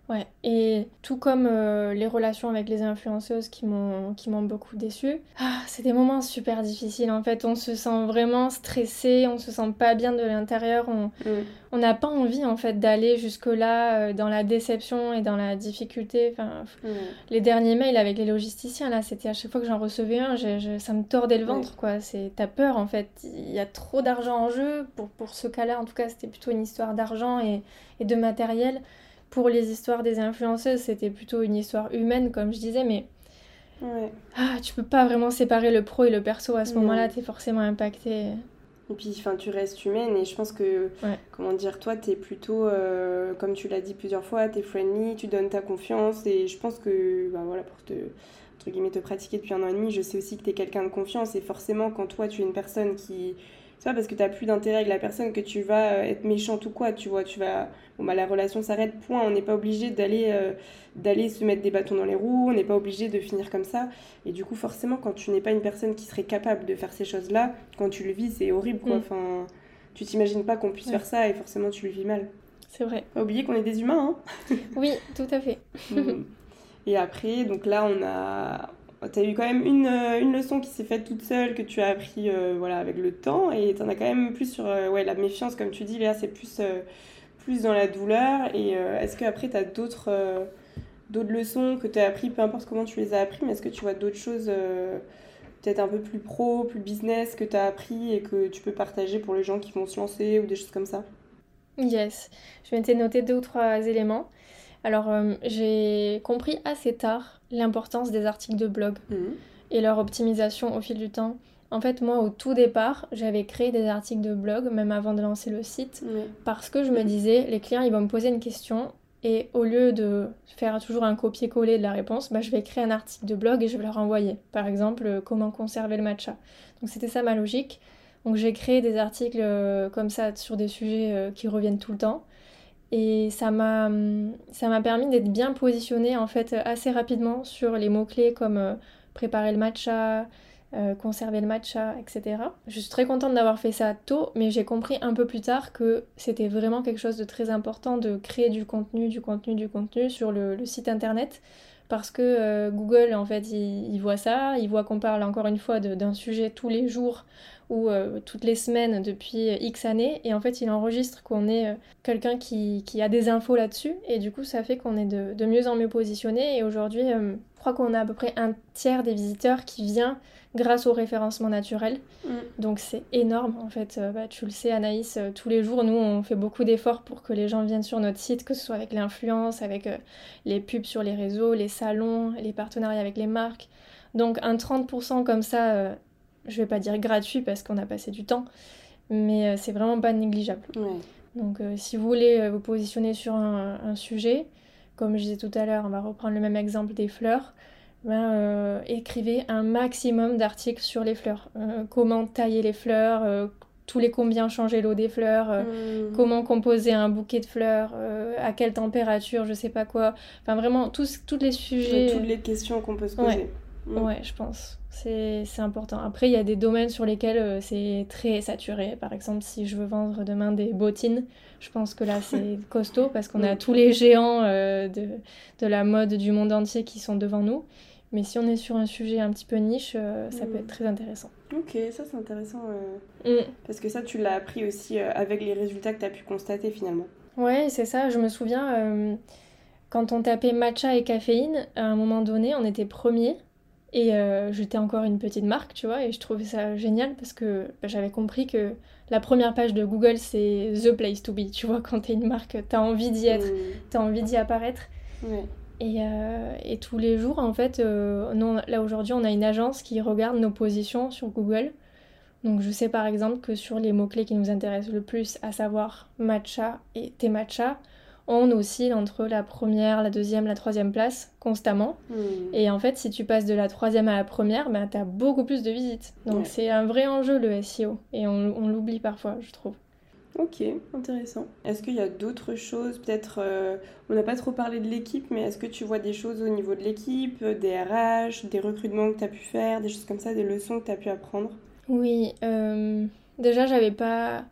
Ouais, et tout comme euh, les relations avec les influenceuses qui m'ont qui m'ont beaucoup déçue, ah, c'est des moments super difficiles en fait. On se sent vraiment stressé, on se sent pas bien de l'intérieur, on Mm. on n'a pas envie en fait d'aller jusque là dans la déception et dans la difficulté. Enfin, Ouais. les derniers mails avec les logisticiens là, c'était à chaque fois que j'en recevais un, je- je- ça me tordait le ventre quoi. C'est t'as peur en fait. Il y a trop d'argent en jeu pour pour ce cas-là. En tout cas, c'était plutôt une histoire d'argent et et de matériel. Pour les histoires des influenceuses, c'était plutôt une histoire humaine, comme je disais, mais Ouais. ah, tu peux pas vraiment séparer le pro et le perso. À ce moment-là, t'es forcément impacté. Et puis, enfin, tu restes humaine et je pense que, Ouais. comment dire, toi, t'es plutôt, euh, comme tu l'as dit plusieurs fois, t'es friendly, tu donnes ta confiance et je pense que, bah voilà, pour te, entre guillemets, te pratiquer depuis un an et demi, je sais aussi que t'es quelqu'un de confiance et forcément, quand toi, tu es une personne qui, c'est pas parce que t'as plus d'intérêt avec la personne que tu vas euh, être méchante ou quoi, tu vois, tu vas, bon bah la relation s'arrête, point, on n'est pas obligé d'aller, euh, d'aller se mettre des bâtons dans les roues, on n'est pas obligé de finir comme ça et du coup, forcément, quand tu n'es pas une personne qui serait capable de faire ces choses-là, quand tu le vis, c'est horrible, quoi. Mm. Enfin, tu t'imagines pas qu'on puisse Ouais. faire ça et forcément, tu le vis mal. C'est vrai. Pas oublier qu'on est des humains, Oui, tout à fait. hein. Mm. Et après, donc là, on a... T'as eu quand même une, euh, une leçon qui s'est faite toute seule, que tu as appris euh, voilà, avec le temps, et t'en as quand même plus sur euh, ouais, la méfiance, comme tu dis, Léa, c'est plus, plus dans la douleur. Et est-ce qu'après, t'as d'autres euh, d'autres leçons que tu as appris, peu importe comment tu les as appris, mais est-ce que tu vois d'autres choses peut-être un peu plus pro, plus business que tu as appris et que tu peux partager pour les gens qui vont se lancer ou des choses comme ça? Yes. Je m'étais noté deux ou trois éléments. Alors, euh, j'ai compris assez tard l'importance des articles de blog Mhm. et leur optimisation au fil du temps. En fait, moi, au tout départ, j'avais créé des articles de blog, même avant de lancer le site, Ouais. parce que je me disais, les clients, ils vont me poser une question, et au lieu de faire toujours un copier-coller de la réponse, bah, je vais créer un article de blog et je vais leur envoyer. Par exemple, euh, comment conserver le matcha. Donc c'était ça ma logique. Donc j'ai créé des articles euh, comme ça sur des sujets euh, qui reviennent tout le temps. Et ça m'a permis d'être bien positionnée en fait assez rapidement sur les mots-clés comme euh, préparer le matcha, euh, conserver le matcha, etc. Je suis très contente d'avoir fait ça tôt, mais j'ai compris un peu plus tard que c'était vraiment quelque chose de très important de créer du contenu, du contenu, du contenu sur le site internet. Parce que euh, Google, en fait, il, voit ça, il voit qu'on parle encore une fois d'un sujet tous les jours ou euh, toutes les semaines depuis X années, et en fait, il enregistre qu'on est euh, quelqu'un qui, qui a des infos là-dessus, et du coup, ça fait qu'on est de, de mieux en mieux positionné. Et aujourd'hui, euh, je crois qu'on a à peu près un tiers des visiteurs qui vient grâce au référencement naturel. Mm. Donc c'est énorme en fait. Euh, bah, tu le sais Anaïs, euh, tous les jours nous on fait beaucoup d'efforts pour que les gens viennent sur notre site, que ce soit avec l'influence, avec euh, les pubs sur les réseaux, les salons, les partenariats avec les marques. Donc un 30% comme ça, je vais pas dire gratuit parce qu'on a passé du temps, mais c'est vraiment pas négligeable. Ouais. Donc si vous voulez vous positionner sur un, un sujet, comme je disais tout à l'heure, on va reprendre le même exemple des fleurs, ben, euh, écrivez un maximum d'articles sur les fleurs. Euh, comment tailler les fleurs, euh, tous les combien changer l'eau des fleurs, euh, Mm. comment composer un bouquet de fleurs, à quelle température, je sais pas quoi. Enfin vraiment tous, les Ouais, sujets. toutes les questions qu'on peut se Ouais. poser. Mm. Ouais, je pense. C'est important. Après, il y a des domaines sur lesquels euh, c'est très saturé. Par exemple, si je veux vendre demain des bottines, je pense que là, c'est costaud parce qu'on a tous les géants euh, de, de la mode du monde entier qui sont devant nous. Mais si on est sur un sujet un petit peu niche, euh, ça peut être très intéressant. Ok, ça c'est intéressant. euh, Mm. Parce que ça, tu l'as appris aussi avec les résultats que tu as pu constater finalement. Ouais, c'est ça. Je me souviens, quand on tapait matcha et caféine, à un moment donné, on était premier. Et euh, j'étais encore une petite marque, tu vois, et je trouvais ça génial parce que bah, j'avais compris que la première page de Google, c'est the place to be. Tu vois, quand t'es une marque, t'as envie d'y être, Mm. t'as envie d'y apparaître. Ouais. Et, euh, et tous les jours, en fait, euh, nous, on- là aujourd'hui, on a une agence qui regarde nos positions sur Google. Donc je sais par exemple que sur les mots-clés qui nous intéressent le plus, à savoir matcha et thé matcha, on oscille entre la première, la deuxième, la troisième place constamment. Mm. Et en fait, si tu passes de la troisième à la première, ben, t'as beaucoup plus de visites. Donc Ouais. c'est un vrai enjeu le SEO. Et on, on l'oublie parfois, je trouve. Ok, intéressant. Est-ce qu'il y a d'autres choses? Peut-être, euh, on n'a pas trop parlé de l'équipe, mais est-ce que tu vois des choses au niveau de l'équipe, des RH, des recrutements que tu as pu faire, des choses comme ça, des leçons que tu as pu apprendre? Oui, euh, déjà j'avais pas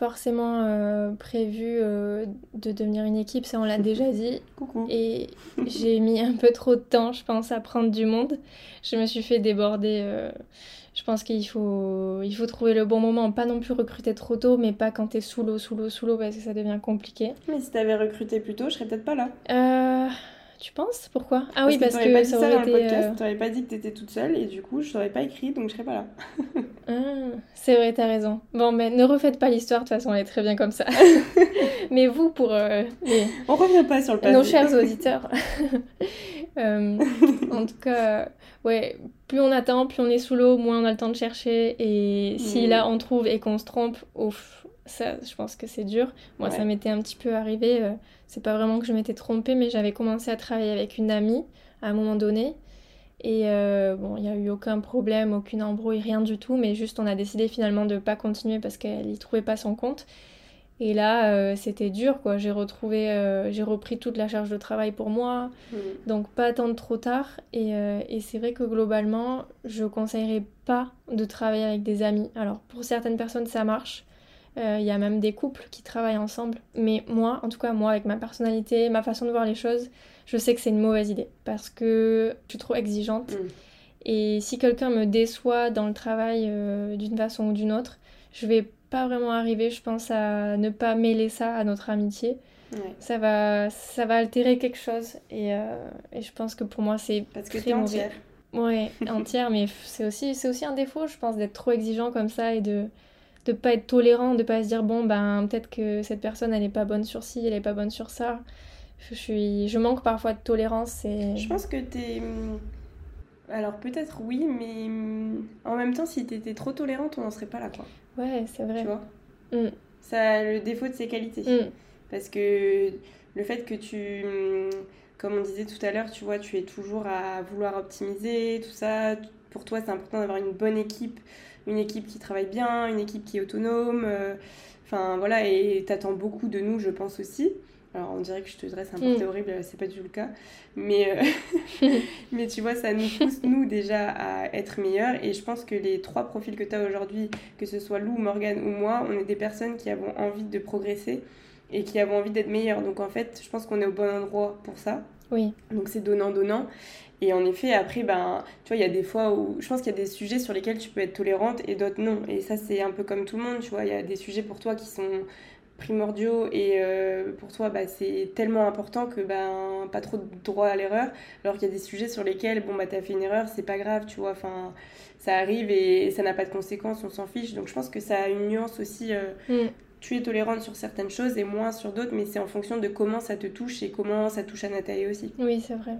forcément euh, prévu euh, de devenir une équipe, ça on l'a déjà dit. Coucou. Et j'ai mis un peu trop de temps, je pense, à prendre du monde. Je me suis fait déborder. euh, je pense qu'il faut, il faut trouver le bon moment, pas non plus recruter trop tôt, mais pas quand t'es sous l'eau, sous l'eau, sous l'eau, parce que ça devient compliqué. Mais si t'avais recruté plus tôt, je serais peut-être pas là. Tu penses? Pourquoi? Ah oui, parce que dit ça aurait été. podcast, euh, t'aurais pas dit que t'étais toute seule et du coup je t'aurais pas écrit donc je serais pas là. Ah, c'est vrai, t'as raison. Bon, mais ne refaites pas l'histoire, de toute façon, elle est très bien comme ça. mais vous, pour euh, les- On revient pas sur le passé. nos chers auditeurs, euh, en tout cas, ouais, plus on attend, plus on est sous l'eau, moins on a le temps de chercher. Et si Mm. là on trouve et qu'on se trompe, ouf, ça, je pense que c'est dur. Moi, ça m'était un petit peu arrivé. euh, c'est pas vraiment que je m'étais trompée, mais j'avais commencé à travailler avec une amie à un moment donné. Et euh, bon, il n'y a eu aucun problème, aucune embrouille, rien du tout, mais juste on a décidé finalement de pas continuer parce qu'elle y trouvait pas son compte. Et là, euh, c'était dur, quoi. J'ai retrouvé, euh, j'ai repris toute la charge de travail pour moi, Mm. donc pas attendre trop tard. Et, euh, et c'est vrai que globalement, je conseillerais pas de travailler avec des amis. Alors pour certaines personnes, ça marche. Euh, Il y a même des couples qui travaillent ensemble. Mais moi, en tout cas moi, avec ma personnalité, ma façon de voir les choses, je sais que c'est une mauvaise idée parce que je suis trop exigeante. Mm. Et si quelqu'un me déçoit dans le travail euh, d'une façon ou d'une autre, je vais pas vraiment arriver, je pense, à ne pas mêler ça à notre amitié. Ouais. Ça va, ça va altérer quelque chose. Et, euh, et je pense que pour moi, c'est Parce que très entière. Ouais, entière, mais c'est aussi, c'est aussi un défaut, je pense, d'être trop exigeant comme ça et de de pas être tolérant, de pas se dire bon ben peut-être que cette personne elle est pas bonne sur ci, elle est pas bonne sur ça. Je suis, je manque parfois de tolérance et Je pense que t'es. hum, Alors peut-être oui, mais hum, en même temps, si t'étais trop tolérante, on n'en serait pas là, quoi. ouais c'est vrai. Tu vois? Mm. Ça a le défaut de ses qualités. Mm. Parce que le fait que tu, comme on disait tout à l'heure, tu vois, tu es toujours à vouloir optimiser, tout ça. Pour toi, c'est important d'avoir une bonne équipe, une équipe qui travaille bien, une équipe qui est autonome. euh, Enfin, voilà, et t'attends beaucoup de nous, je pense aussi. Alors, on dirait que je te dresse un portrait Mm. horrible, c'est pas du tout le cas. Mais, euh, mais tu vois, ça nous pousse, nous, déjà, à être meilleurs. Et je pense que les trois profils que tu as aujourd'hui, que ce soit Lou, Morgane ou moi, on est des personnes qui avons envie de progresser et qui avons envie d'être meilleures. Donc, en fait, je pense qu'on est au bon endroit pour ça. Oui, Donc, c'est donnant-donnant. Et en effet, après, ben, tu vois, il y a des fois où je pense qu'il y a des sujets sur lesquels tu peux être tolérante et d'autres non. Et ça, c'est un peu comme tout le monde, tu vois. Il y a des sujets pour toi qui sont primordiaux et euh, pour toi, bah, c'est tellement important que ben, pas trop de droit à l'erreur. Alors qu'il y a des sujets sur lesquels, bon, bah, t'as fait une erreur, c'est pas grave, tu vois. Enfin, ça arrive et, ça n'a pas de conséquences, on s'en fiche. Donc, je pense que ça a une nuance aussi. euh, Mm. tu es tolérante sur certaines choses et moins sur d'autres, mais c'est en fonction de comment ça te touche et comment ça touche à Nathalie aussi. oui c'est vrai.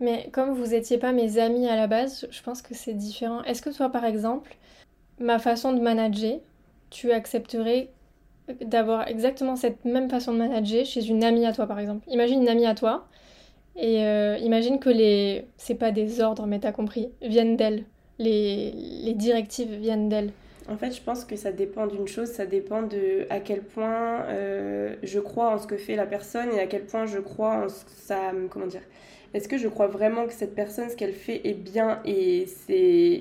Mais comme vous étiez pas mes amis à la base, je pense que c'est différent. Est-ce que toi par exemple, ma façon de manager, tu accepterais d'avoir exactement cette même façon de manager chez une amie à toi par exemple? Imagine une amie à toi et euh, imagine que les c'est pas des ordres mais t'as compris viennent d'elle les, directives viennent d'elle En fait, je pense que ça dépend d'une chose, ça dépend de à quel point euh, je crois en ce que fait la personne et à quel point je crois en ça. Comment dire Est-ce que je crois vraiment que cette personne, ce qu'elle fait est bien et, c'est,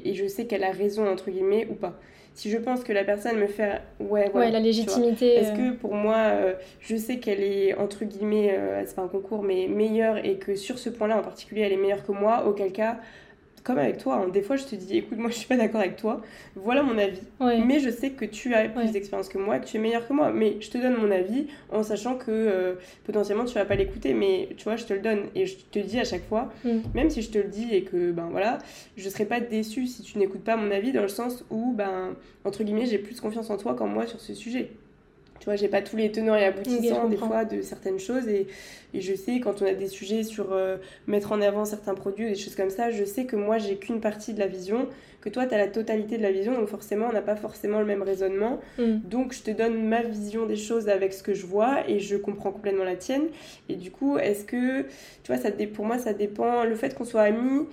et je sais qu'elle a raison, entre guillemets, ou pas? Si je pense que la personne me fait. Ouais, voilà, ouais la légitimité Est-ce euh, que pour moi, euh, je sais qu'elle est entre guillemets, euh, c'est pas un concours, mais meilleure et que sur ce point-là en particulier, elle est meilleure que moi, auquel cas, comme avec toi, hein, des fois je te dis, écoute, moi je suis pas d'accord avec toi, voilà mon avis, ouais. mais je sais que tu as plus Ouais. d'expérience que moi, que tu es meilleure que moi, mais je te donne mon avis en sachant que euh, potentiellement tu vas pas l'écouter, mais tu vois, je te le donne et je te dis à chaque fois, Mm. même si je te le dis et que ben voilà, je serais pas déçue si tu n'écoutes pas mon avis dans le sens où ben entre guillemets j'ai plus confiance en toi qu'en moi sur ce sujet. Tu vois, j'ai pas tous les tenants et aboutissants des fois de certaines choses et, et je sais quand on a des sujets sur euh, mettre en avant certains produits ou des choses comme ça, je sais que moi j'ai qu'une partie de la vision, que toi tu as la totalité de la vision, donc forcément on n'a pas forcément le même raisonnement. Mm. Donc je te donne ma vision des choses avec ce que je vois et je comprends complètement la tienne. Et du coup, est-ce que, tu vois, ça, pour moi ça dépend, le fait qu'on soit amis,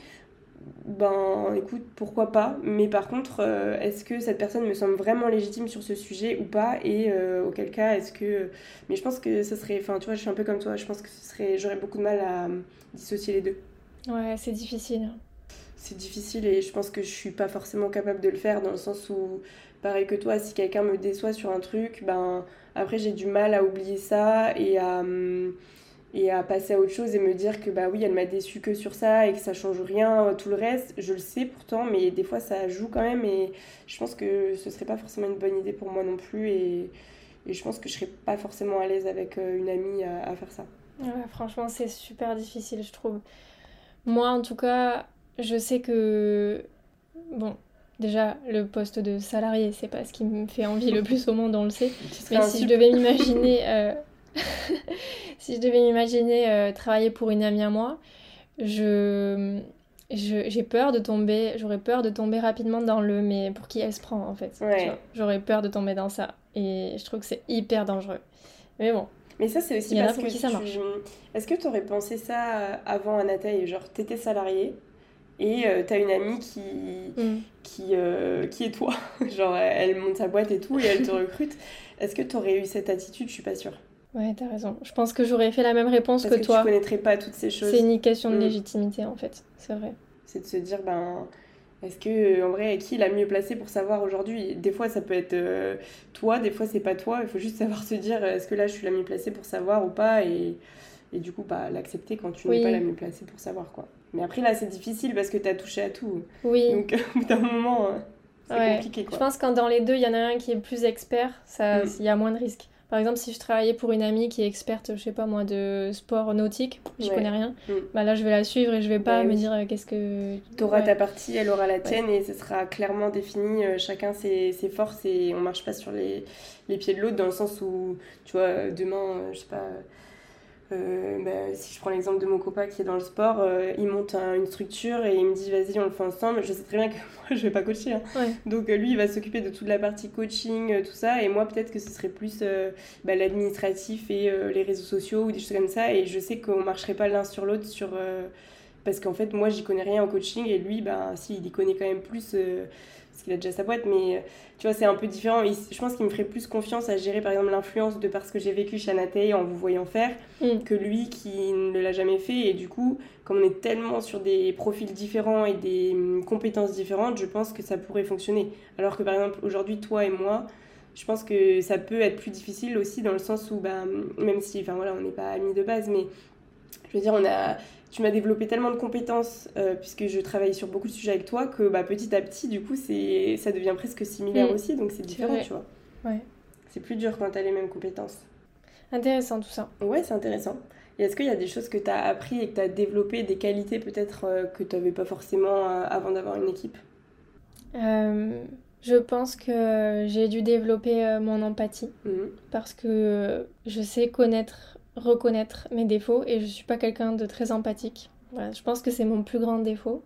ben écoute, pourquoi pas. Mais par contre, euh, est-ce que cette personne me semble vraiment légitime sur ce sujet ou pas? Et euh, auquel cas, est-ce que... Mais je pense que ce serait, enfin tu vois, je suis un peu comme toi, je pense que ce serait, j'aurais beaucoup de mal à euh, dissocier les deux. ouais c'est difficile c'est difficile et je pense que je suis pas forcément capable de le faire dans le sens où, pareil que toi, si quelqu'un me déçoit sur un truc, ben après j'ai du mal à oublier ça et à, hum, et à passer à autre chose et me dire que bah oui, elle m'a déçu que sur ça et que ça change rien, tout le reste. Je le sais pourtant, mais des fois ça joue quand même et je pense que ce serait pas forcément une bonne idée pour moi non plus et, et je pense que je serais pas forcément à l'aise avec euh, une amie à, à faire ça. Ouais, franchement, c'est super difficile, je trouve. Moi, en tout cas, je sais que. Bon, déjà, le poste de salarié, c'est pas ce qui me fait envie le plus au monde, on le sait. Mais si je devais m'imaginer. Euh, si je devais m'imaginer euh, travailler pour une amie à moi, je. J'ai peur de tomber, j'aurais peur de tomber rapidement dans le mais pour qui elle se prend en fait. J'aurais peur de tomber dans ça et je trouve que c'est hyper dangereux. Mais bon, mais ça, c'est aussi parce que ça marche. Est-ce que tu aurais pensé ça avant Anatole Genre, t'étais salarié et euh, t'as une amie qui, mm. qui, euh, qui est toi. Genre, elle monte sa boîte et tout et elle te recrute. Est-ce que t'aurais eu cette attitude? Je suis pas sûre. Ouais, t'as raison. Je pense que j'aurais fait la même réponse que, que, toi. Tu connaîtrais pas toutes ces choses. C'est une question de mm. légitimité en fait, c'est vrai. C'est de se dire, ben est-ce que, en vrai, qui est la mieux placée pour savoir aujourd'hui? Des fois, ça peut être euh, toi, des fois, c'est pas toi. Il faut juste savoir se dire est-ce que là, je suis la mieux placée pour savoir ou pas? Et, et du coup, bah, l'accepter quand tu n'es pas la mieux placée pour savoir, quoi. Mais après, là, c'est difficile parce que tu as touché à tout. Oui. Donc, au bout d'un moment, euh, c'est compliqué, quoi. Je pense que dans les deux, il y en a un qui est plus expert, mm. il y a moins de risques. Par exemple, si je travaillais pour une amie qui est experte, je sais pas moi, de sport nautique, je connais rien, mm. bah là je vais la suivre et je vais pas me dire euh, qu'est-ce que. Tu auras ta partie, elle aura la tienne et ce sera clairement défini, euh, chacun ses, ses, forces et on marche pas sur les, les pieds de l'autre dans le sens où, tu vois, demain, euh, je sais pas euh, bah, si je prends l'exemple de mon copain qui est dans le sport, euh, il monte une structure et il me dit vas-y on le fait ensemble. Je sais très bien que moi je vais pas coacher. Hein. Donc euh, lui il va s'occuper de toute la partie coaching, tout ça. Et moi peut-être que ce serait plus bah, l'administratif et les réseaux sociaux ou des choses comme ça. Et je sais qu'on marcherait pas l'un sur l'autre sur... parce qu'en fait moi j'y connais rien en coaching et lui bah, si il y connaît quand même plus parce qu'il a déjà sa boîte, mais euh, tu vois, c'est un peu différent. je pense qu'il me ferait plus confiance à gérer, par exemple, l'influence de parce que j'ai vécu chez Anatei en vous voyant faire, mm. que lui qui ne l'a jamais fait. Et du coup, comme on est tellement sur des profils différents et des hum, compétences différentes, je pense que ça pourrait fonctionner. Alors que, par exemple, aujourd'hui, toi et moi, je pense que ça peut être plus difficile aussi dans le sens où, bah, même si, enfin voilà, on n'est pas amis de base, mais je veux dire, on a tu m'as développé tellement de compétences euh, puisque je travaille sur beaucoup de sujets avec toi que bah, petit à petit, du coup, c'est ça devient presque similaire mm. aussi, donc c'est différent, tu vois. Ouais. C'est plus dur quand tu as les mêmes compétences. Intéressant tout ça. Ouais, c'est intéressant. Et est-ce qu'il y a des choses que tu as appris et que tu as développé, des qualités peut-être euh, que tu n'avais pas forcément euh, avant d'avoir une équipe? Je pense que j'ai dû développer mon empathie mmh. parce que je sais connaître reconnaître mes défauts et je suis pas quelqu'un de très empathique. je pense que c'est mon plus grand défaut.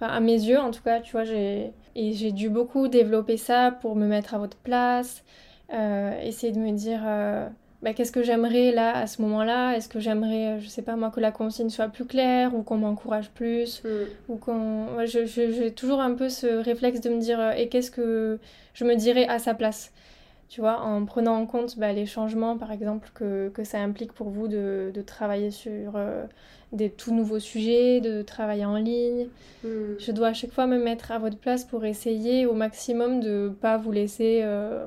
à mes yeux, en tout cas, tu vois, j'ai et j'ai dû beaucoup développer ça pour me mettre à votre place, euh, essayer de me dire euh, bah, qu'est-ce que j'aimerais là à ce moment-là? Est-ce que j'aimerais, je sais pas moi, que la consigne soit plus claire ou qu'on m'encourage plus mm. ou qu'on, j'ai toujours un peu ce réflexe de me dire euh, et qu'est-ce que je me dirais à sa place? Tu vois, en prenant en compte bah, les changements, par exemple, que, que, ça implique pour vous de, de travailler sur euh, des tout nouveaux sujets, de travailler en ligne. Hmm. Je dois à chaque fois me mettre à votre place pour essayer au maximum de ne pas vous laisser euh,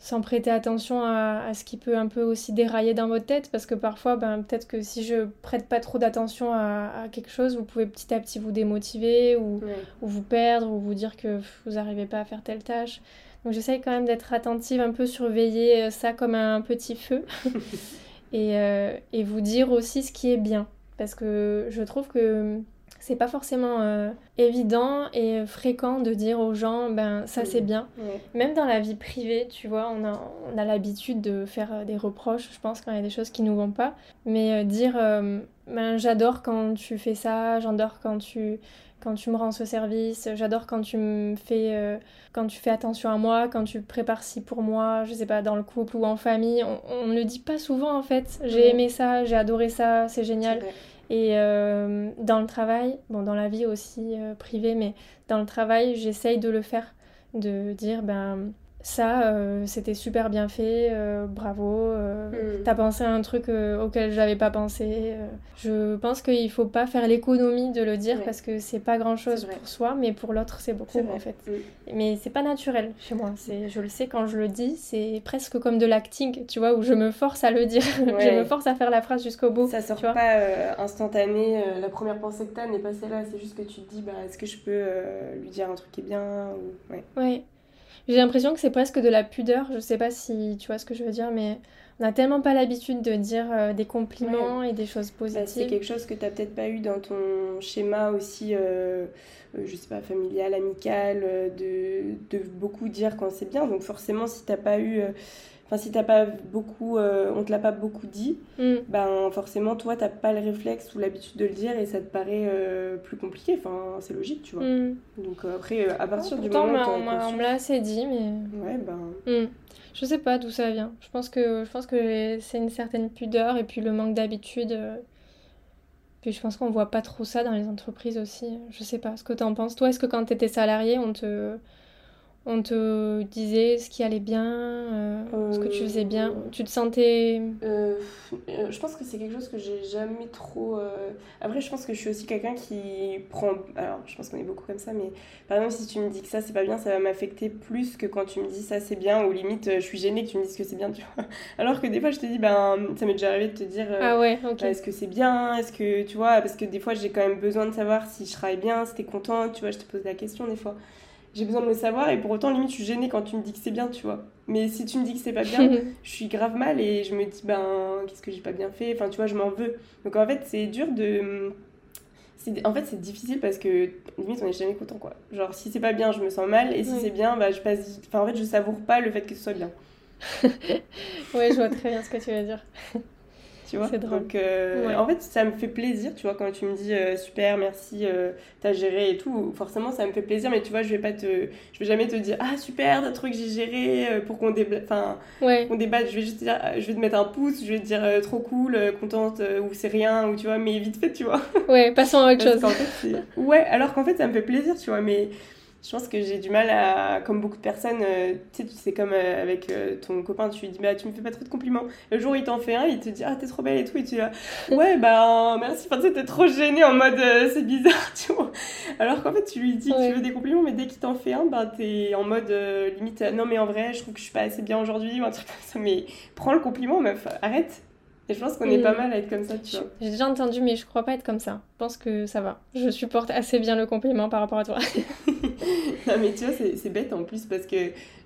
sans prêter attention à, à, ce qui peut un peu aussi dérailler dans votre tête, parce que parfois, ben, peut-être que si je prête pas trop d'attention à, à, quelque chose, vous pouvez petit à petit vous démotiver ou, ou vous perdre ou vous dire que vous n'arrivez pas à faire telle tâche. Donc j'essaye quand même d'être attentive, un peu surveiller euh, ça comme un petit feu. et, euh, et, vous dire aussi ce qui est bien. Parce que je trouve que c'est pas forcément euh, évident et fréquent de dire aux gens ben ça c'est bien. Même dans la vie privée tu vois on a, on a l'habitude de faire des reproches je pense quand il y a des choses qui nous vont pas. Mais dire ben j'adore quand tu fais ça j'adore quand tu quand tu me rends ce service, j'adore quand tu me fais euh, quand tu fais attention à moi, quand tu prépares ci pour moi, je sais pas dans le couple ou en famille, on, ne le dit pas souvent en fait. J'ai aimé ça, j'ai adoré ça, c'est génial. Et euh, dans le travail, bon dans la vie aussi euh, privée, mais dans le travail, j'essaye de le faire, de dire ben ça, euh, c'était super bien fait, euh, bravo, euh, Mm. t'as pensé à un truc auquel j'avais pas pensé. Je pense qu'il faut pas faire l'économie de le dire Ouais. parce que c'est pas grand chose pour soi, mais pour l'autre c'est beaucoup en fait. Mm. Mais c'est pas naturel chez moi, c'est, je le sais quand je le dis, c'est presque comme de l'acting, tu vois, où je me force à le dire, je Ouais. me force à faire la phrase jusqu'au bout. Ça sort tu vois. pas instantané, la première pensée que t'as n'est pas celle-là, c'est juste que tu te dis, bah, est-ce que je peux lui dire un truc qui est bien ou... ouais. Ouais. J'ai l'impression que c'est presque de la pudeur. Je sais pas si tu vois ce que je veux dire, mais on a tellement pas l'habitude de dire euh, des compliments et des choses Bah, c'est positives. quelque chose que t'as peut-être pas eu dans ton schéma aussi, euh, euh, je sais pas, familial, amical, de, de beaucoup dire quand c'est bien. Donc forcément, si t'as pas eu... Enfin, si t'as pas beaucoup, euh, on te l'a pas beaucoup dit, Mm. ben forcément toi t'as pas le réflexe ou l'habitude de le dire et ça te paraît euh, plus compliqué. Enfin, c'est logique, tu vois. Mm. Donc euh, après, à partir du Pourtant, moment où on on me l'a assez dit, mais Ouais, ben. Mm. je sais pas d'où ça vient. Je pense que je pense que c'est une certaine pudeur et puis le manque d'habitude. Puis je pense qu'on voit pas trop ça dans les entreprises aussi. Je sais pas ce que t'en penses. Toi, est-ce que quand t'étais salarié, on te on te disait ce qui allait bien, euh, ce que tu faisais bien, tu te sentais Euh, euh, je pense que c'est quelque chose que j'ai jamais trop. euh, Après, je pense que je suis aussi quelqu'un qui prend. Alors, je pense qu'on est beaucoup comme ça, mais par exemple, si tu me dis que ça c'est pas bien, ça va m'affecter plus que quand tu me dis ça c'est bien, ou limite, euh, je suis gênée que tu me dises que c'est bien, tu vois. Alors que des fois, je te dis, ben, ça m'est déjà arrivé de te dire. euh, Ah ouais, ok. bah, est-ce que c'est bien Est-ce que tu vois Parce que des fois, j'ai quand même besoin de savoir si je travaille bien, si t'es content, tu vois. Je te pose la question des fois. J'ai besoin de le savoir et pour autant, limite, je suis gênée quand tu me dis que c'est bien, tu vois. Mais si tu me dis que c'est pas bien, je suis grave mal et je me dis ben qu'est-ce que j'ai pas bien fait? Enfin tu vois je m'en veux. Donc en fait c'est dur de en fait c'est difficile parce que limite on est jamais content quoi. Genre si c'est pas bien je me sens mal et si c'est bien bah je passe enfin en fait je savoure pas le fait que ce soit bien. Ouais, je vois très bien ce que tu veux dire. Tu vois C'est drôle. donc euh, Ouais. en fait ça me fait plaisir tu vois quand tu me dis euh, super merci euh, t'as géré et tout forcément ça me fait plaisir mais tu vois je vais pas te je vais jamais te dire ah super t'as truc j'ai géré euh, pour qu'on débla... enfin Ouais, on débat, je vais juste dire, je vais te mettre un pouce, je vais te dire euh, trop cool, euh, contente, ou c'est rien, ou tu vois, mais vite fait, tu vois. ouais, passons à autre Parce chose. fait, ouais, alors qu'en fait, ça me fait plaisir, tu vois, mais je pense que j'ai du mal à, comme beaucoup de personnes, euh, tu sais, sais, comme euh, avec euh, ton copain, tu lui dis, bah, tu me fais pas trop de compliments. Le jour où il t'en fait un, il te dit, ah, t'es trop belle et tout, et tu dis, ouais, bah, merci, enfin, tu t'es trop gêné en mode, c'est bizarre, tu vois. Alors qu'en fait, tu lui dis que tu veux des compliments, mais dès qu'il t'en fait un, bah, t'es en mode, limite, non, mais en vrai, je trouve que je suis pas assez bien aujourd'hui, ou un truc comme ça, mais prends le compliment, meuf, arrête. Et je pense qu'on est Mm. pas mal à être comme ça, tu vois. J'ai déjà entendu, mais je crois pas être comme ça. Je pense que ça va. Je supporte assez bien le compliment par rapport à toi. Non, mais tu vois, c'est bête en plus parce que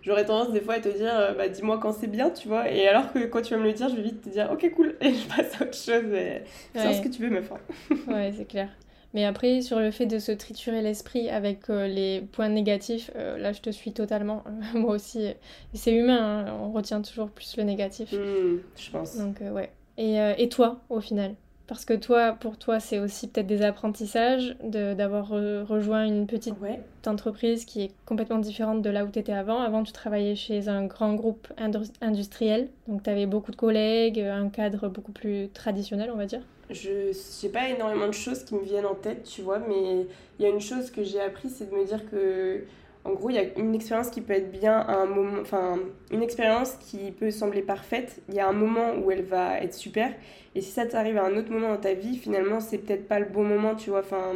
j'aurais tendance des fois à te dire, euh, bah dis-moi quand c'est bien, tu vois. Et alors que quand tu vas me le dire, je vais vite te dire, ok, cool, et je passe à autre chose. Et... Ouais. ce que tu veux, meuf. hein. Ouais, c'est clair. Mais après, sur le fait de se triturer l'esprit avec euh, les points négatifs, euh, là, je te suis totalement. Moi aussi, c'est humain, hein, on retient toujours plus le négatif. Hmm, je pense. Donc, euh, ouais. Et, euh, et toi, au final Parce que toi, pour toi, c'est aussi peut-être des apprentissages de- d'avoir re- rejoint une petite Ouais. entreprise qui est complètement différente de là où tu étais avant. Avant, tu travaillais chez un grand groupe indu- industriel, donc tu avais beaucoup de collègues, un cadre beaucoup plus traditionnel, on va dire. Je j'ai pas énormément de choses qui me viennent en tête, tu vois, mais il y a une chose que j'ai appris, c'est de me dire que, en gros, il y a une expérience qui peut être bien à un moment, enfin, une expérience qui peut sembler parfaite, il y a un moment où elle va être super, et si ça t'arrive à un autre moment dans ta vie, finalement, c'est peut-être pas le bon moment, tu vois, enfin,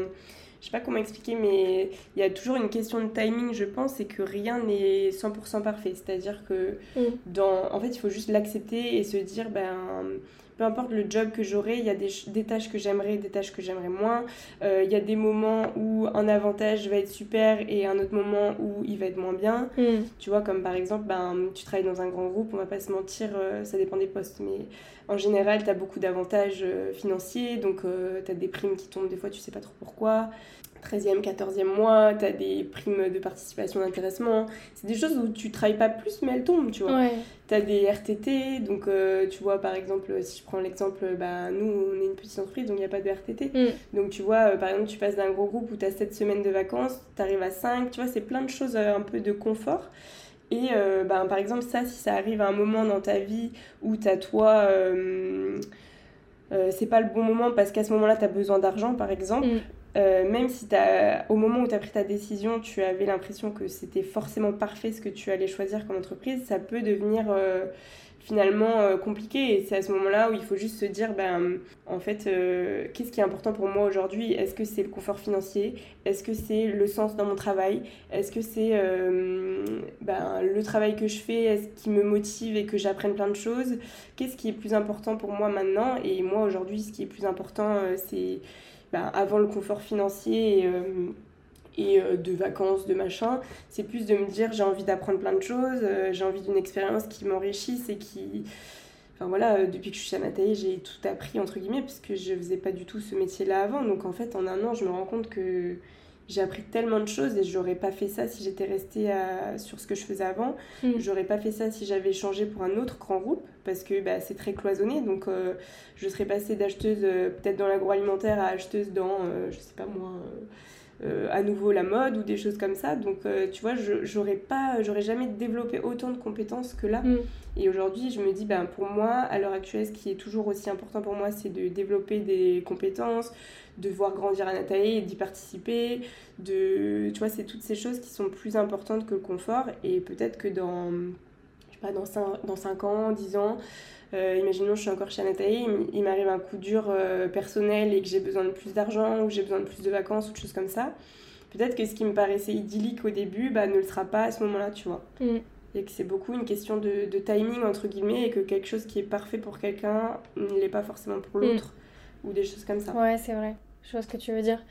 je sais pas comment expliquer, mais il y a toujours une question de timing, je pense, et que rien n'est 100% parfait, c'est-à-dire que dans... En fait, il faut juste l'accepter et se dire, ben, peu importe le job que j'aurai, il y a des, ch- des tâches que j'aimerais, des tâches que j'aimerais moins. Euh, il y a des moments où un avantage va être super et un autre moment où il va être moins bien. Hmm. Tu vois, comme par exemple, ben, tu travailles dans un grand groupe, on va pas se mentir, euh, ça dépend des postes, mais en général, tu as beaucoup d'avantages euh, financiers, donc tu as des primes qui tombent des fois, tu sais pas trop pourquoi. 13e, 14e mois, tu as des primes de participation d'intéressement. C'est des choses où tu travailles pas plus, mais elles tombent, tu vois. Ouais. Tu as des RTT, donc euh, tu vois, par exemple, si je prends l'exemple, bah, nous, on est une petite entreprise, donc il n'y a pas de RTT. Mm. Donc tu vois, euh, par exemple, tu passes d'un gros groupe où tu as 7 semaines de vacances, tu arrives à 5, tu vois, c'est plein de choses euh, un peu de confort. Et ben, par exemple, ça, si ça arrive à un moment dans ta vie où tu as toi... euh, c'est pas le bon moment parce qu'à ce moment-là, tu as besoin d'argent, par exemple. Mm. Euh, même si as, au moment où tu as pris ta décision, tu avais l'impression que c'était forcément parfait ce que tu allais choisir comme entreprise, ça peut devenir euh, finalement euh, compliqué. Et c'est à ce moment-là où il faut juste se dire, ben, en fait, qu'est-ce qui est important pour moi aujourd'hui? Est-ce que c'est le confort financier? Est-ce que c'est le sens dans mon travail? Est-ce que c'est ben, le travail que je fais? Est-ce qui me motive et que j'apprenne plein de choses? Qu'est-ce qui est plus important pour moi maintenant? Et moi, aujourd'hui, ce qui est plus important, c'est bah, avant le confort financier et, euh, euh, de vacances, de machin. C'est plus de me dire j'ai envie d'apprendre plein de choses, euh, j'ai envie d'une expérience qui m'enrichisse et qui. Enfin voilà, depuis que je suis à Nathalie, j'ai tout appris entre guillemets, parce que je faisais pas du tout ce métier-là avant. Donc en fait, en un an, je me rends compte que j'ai appris tellement de choses et j'aurais pas fait ça si j'étais restée sur ce que je faisais avant. Mm. J'aurais pas fait ça si j'avais changé pour un autre grand groupe parce que bah, c'est très cloisonné. Donc euh, je serais passée d'acheteuse euh, peut-être dans l'agroalimentaire à acheteuse dans, euh, je sais pas moi, à nouveau la mode ou des choses comme ça. Donc tu vois, j'aurais pas, j'aurais jamais développé autant de compétences que là. Mm. Et aujourd'hui, je me dis, ben, pour moi, à l'heure actuelle, ce qui est toujours aussi important pour moi, c'est de développer des compétences, de voir grandir et d'y participer. De, tu vois, c'est toutes ces choses qui sont plus importantes que le confort. Et peut-être que dans, je sais pas, dans 5, dans 5 ans, 10 ans, euh, imaginons je suis encore chez Anatae, il m'arrive un coup dur euh, personnel et que j'ai besoin de plus d'argent ou j'ai besoin de plus de vacances ou de choses comme ça. Peut-être que ce qui me paraissait idyllique au début bah, ne le sera pas à ce moment-là, tu vois. Mm. Et que c'est beaucoup une question de, de, timing, entre guillemets, et que quelque chose qui est parfait pour quelqu'un ne l'est pas forcément pour mm. l'autre ou des choses comme ça. Ouais, c'est vrai. Je vois ce que tu veux dire.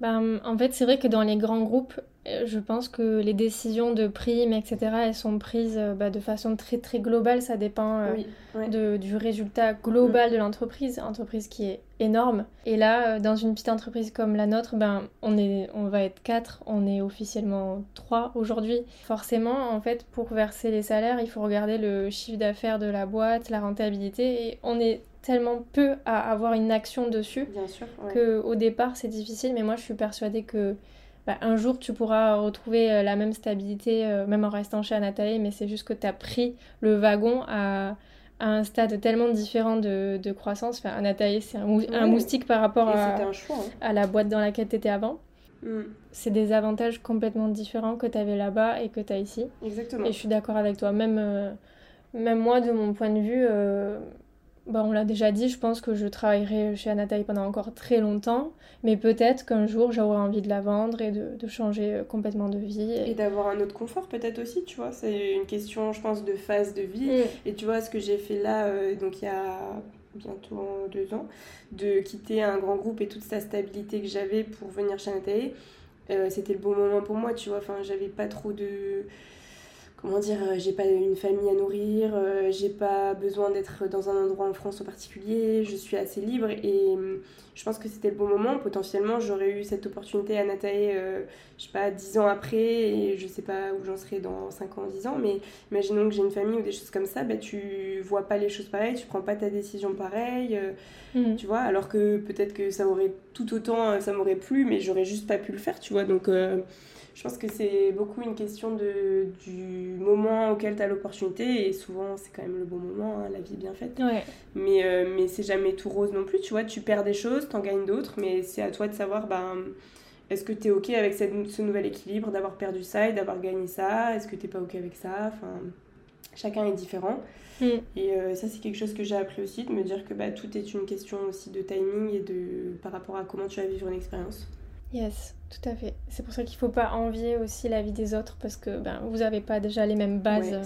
Ben, en fait, c'est vrai que dans les grands groupes, je pense que les décisions de primes, etc., elles sont prises euh, bah, de façon très très globale. Ça dépend euh, de, du résultat global mm. de l'entreprise, entreprise qui est énorme. Et là, dans une petite entreprise comme la nôtre, ben, on, est, on va être quatre, on est officiellement trois aujourd'hui. Forcément, en fait, pour verser les salaires, il faut regarder le chiffre d'affaires de la boîte, la rentabilité, et on est tellement peu à avoir une action dessus Bien sûr, que au départ c'est difficile mais moi je suis persuadée que bah, un jour tu pourras retrouver euh, la même stabilité euh, même en restant chez Anatae mais c'est juste que tu as pris le wagon à, un stade tellement différent de, de croissance. Enfin Anatae c'est un, moustique par rapport à, hein. à, la boîte dans laquelle tu étais avant. Mm. c'est des avantages complètement différents que tu avais là-bas et que tu as ici. Exactement. Et je suis d'accord avec toi. Même euh, même moi de mon point de vue bah, on l'a déjà dit, je pense que je travaillerai chez Anataï pendant encore très longtemps, mais peut-être qu'un jour j'aurai envie de la vendre et de, changer euh, complètement de vie. Et, d'avoir un autre confort peut-être aussi, tu vois. C'est une question, je pense, de phase de vie. Mm. Et tu vois, ce que j'ai fait là, euh, donc il y a bientôt deux ans, de quitter un grand groupe et toute sa stabilité que j'avais pour venir chez Anataï, euh, c'était le bon moment pour moi, tu vois. Enfin, j'avais pas trop de comment dire, euh, j'ai pas une famille à nourrir, euh, j'ai pas besoin d'être dans un endroit en France en particulier, je suis assez libre et hum, je pense que c'était le bon moment. Potentiellement, j'aurais eu cette opportunité à Natae, euh, je sais pas, 10 ans après et je sais pas où j'en serai dans 5 ans, 10 ans, mais imaginons que j'ai une famille ou des choses comme ça, bah, tu vois pas les choses pareilles, tu prends pas ta décision pareille, mmh. tu vois, alors que peut-être que ça aurait tout autant, ça m'aurait plu, mais j'aurais juste pas pu le faire, tu vois, donc je pense que c'est beaucoup une question de, du moment auquel tu as l'opportunité et souvent c'est quand même le bon moment, hein, la vie est bien faite. Mais, euh, mais c'est jamais tout rose non plus, tu vois, tu perds des choses, t'en gagnes d'autres, mais c'est à toi de savoir ben, est-ce que tu es ok avec cette, ce nouvel équilibre d'avoir perdu ça et d'avoir gagné ça, est-ce que t'es pas ok avec ça, enfin chacun est différent. Mm. Et euh, ça, c'est quelque chose que j'ai appris aussi, de me dire que bah, tout est une question aussi de timing et de par rapport à comment tu vas vivre une expérience. Yes, tout à fait. C'est pour ça qu'il ne faut pas envier aussi la vie des autres parce que ben, vous n'avez pas déjà les mêmes bases,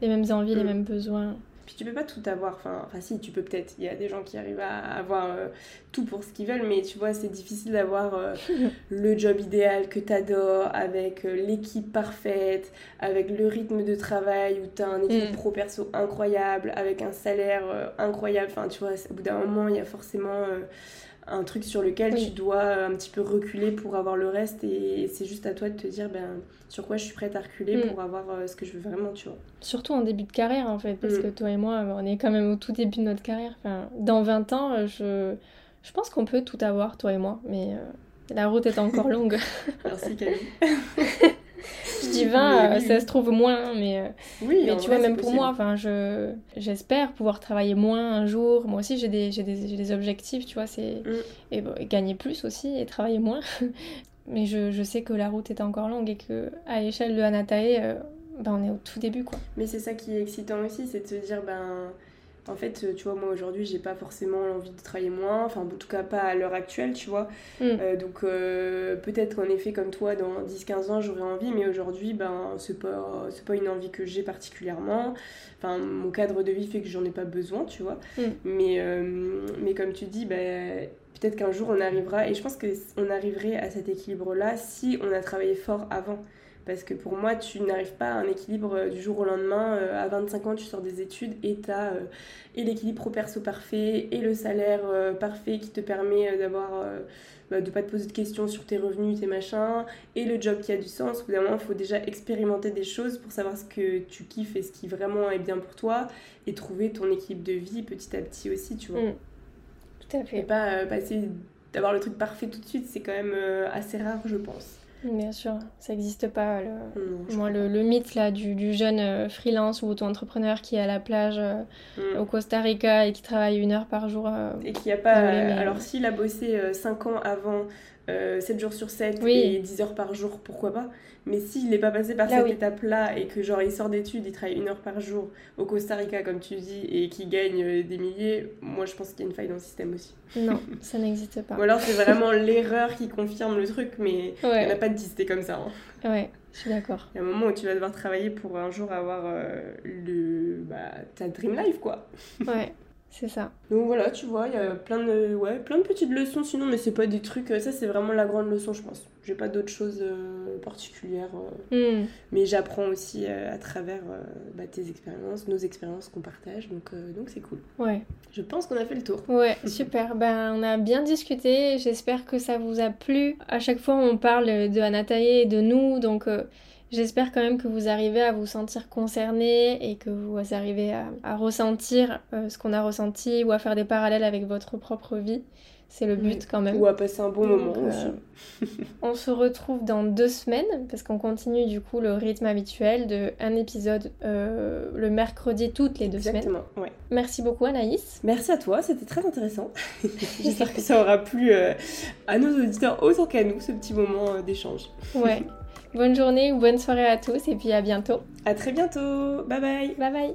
les mêmes envies, les mm. mêmes besoins. Puis tu peux pas tout avoir, enfin, enfin si, tu peux peut-être, il y a des gens qui arrivent à avoir euh, tout pour ce qu'ils veulent, mais tu vois, c'est difficile d'avoir euh, le job idéal que tu adores, avec euh, l'équipe parfaite, avec le rythme de travail où tu as un équipe mm. pro-perso incroyable, avec un salaire incroyable, enfin tu vois, au bout d'un moment, il y a forcément un truc sur lequel tu dois un petit peu reculer pour avoir le reste et c'est juste à toi de te dire ben, sur quoi je suis prête à reculer mm. pour avoir euh, ce que je veux vraiment, tu vois. Surtout en début de carrière en fait, parce mm. que toi et moi, on est quand même au tout début de notre carrière. Enfin, dans 20 ans, euh, je, je pense qu'on peut tout avoir, toi et moi, mais euh, la route est encore longue. Merci Camille. je dis 20, ça se trouve moins, mais, oui, mais tu vois, même pour moi, enfin, je, j'espère pouvoir travailler moins un jour. Moi aussi, j'ai des, j'ai des, des objectifs, tu vois, c'est mm. et, gagner plus aussi et travailler moins. mais je, je, sais que la route est encore longue et que à l'échelle de Anatae, ben, on est au tout début, quoi. Mais c'est ça qui est excitant aussi, c'est de se dire, ben en fait, tu vois, moi aujourd'hui, j'ai pas forcément l'envie de travailler moins, enfin, en tout cas pas à l'heure actuelle, tu vois. Mm. Euh, donc, euh, peut-être qu'en effet, comme toi, dans 10-15 ans, j'aurais envie, mais aujourd'hui, ben, c'est pas, pas une envie que j'ai particulièrement. Enfin, mon cadre de vie fait que j'en ai pas besoin, tu vois. Mm. Mais, euh, mais comme tu dis, ben, peut-être qu'un jour, on arrivera, et je pense qu'on arriverait à cet équilibre-là si on a travaillé fort avant. Parce que pour moi, tu n'arrives pas à un équilibre euh, du jour au lendemain. Euh, à 25 ans, tu sors des études et tu as euh, et l'équilibre pro-perso parfait et le salaire parfait qui te permet d'avoir bah, de pas te poser de questions sur tes revenus, tes machins, et le job qui a du sens. Au bout d'un moment, il faut déjà expérimenter des choses pour savoir ce que tu kiffes et ce qui vraiment est bien pour toi, et trouver ton équilibre de vie petit à petit aussi, tu vois. Mm. Tout à fait. Et pas passer d'avoir le truc parfait tout de suite, c'est quand même assez rare, je pense. Bien sûr, ça n'existe pas. Le, moi, le, mythe là, du, du jeune euh, freelance ou auto-entrepreneur qui est à la plage euh, mm. au Costa Rica et qui travaille une heure par jour. Euh, et qui a pas. Alors, s'il a bossé 5 ans avant 7 jours sur 7 et 10 heures par jour, pourquoi pas mais s'il n'est pas passé par cette étape-là et que genre il sort d'études, il travaille une heure par jour au Costa Rica comme tu dis et qui gagne euh, des milliers, moi je pense qu'il y a une faille dans le système aussi. Non, ça n'existe pas. Ou alors c'est vraiment l'erreur qui confirme le truc, mais il n'y en a pas de c'était comme ça. Hein. Ouais, je suis d'accord. Il y a un moment où tu vas devoir travailler pour un jour avoir euh, le, bah, ta dream life quoi. Ouais. C'est ça. Donc voilà, tu vois, il y a plein de, ouais, plein de petites leçons sinon, mais c'est pas des trucs. Ça, c'est vraiment la grande leçon, je pense. J'ai pas d'autres choses euh, particulières. Euh. Hmm. Mais j'apprends aussi euh, à travers bah, tes expériences, nos expériences qu'on partage. Donc donc c'est cool. Ouais. Je pense qu'on a fait le tour. Ouais, super. ben, on a bien discuté. J'espère que ça vous a plu. À chaque fois, on parle de Anataye et de nous. Donc J'espère quand même que vous arrivez à vous sentir concerné et que vous arrivez à, ressentir euh, ce qu'on a ressenti ou à faire des parallèles avec votre propre vie. C'est le but quand même. Ou à passer un bon moment euh, aussi. on se retrouve dans deux semaines parce qu'on continue du coup le rythme habituel de un épisode euh, le mercredi toutes les deux Exactement, semaines. Merci beaucoup Anaïs. Merci à toi, c'était très intéressant. J'espère que ça aura plu à nos auditeurs autant qu'à nous ce petit moment d'échange. Ouais. Bonne journée ou bonne soirée à tous et puis à bientôt. À très bientôt. Bye bye. Bye bye.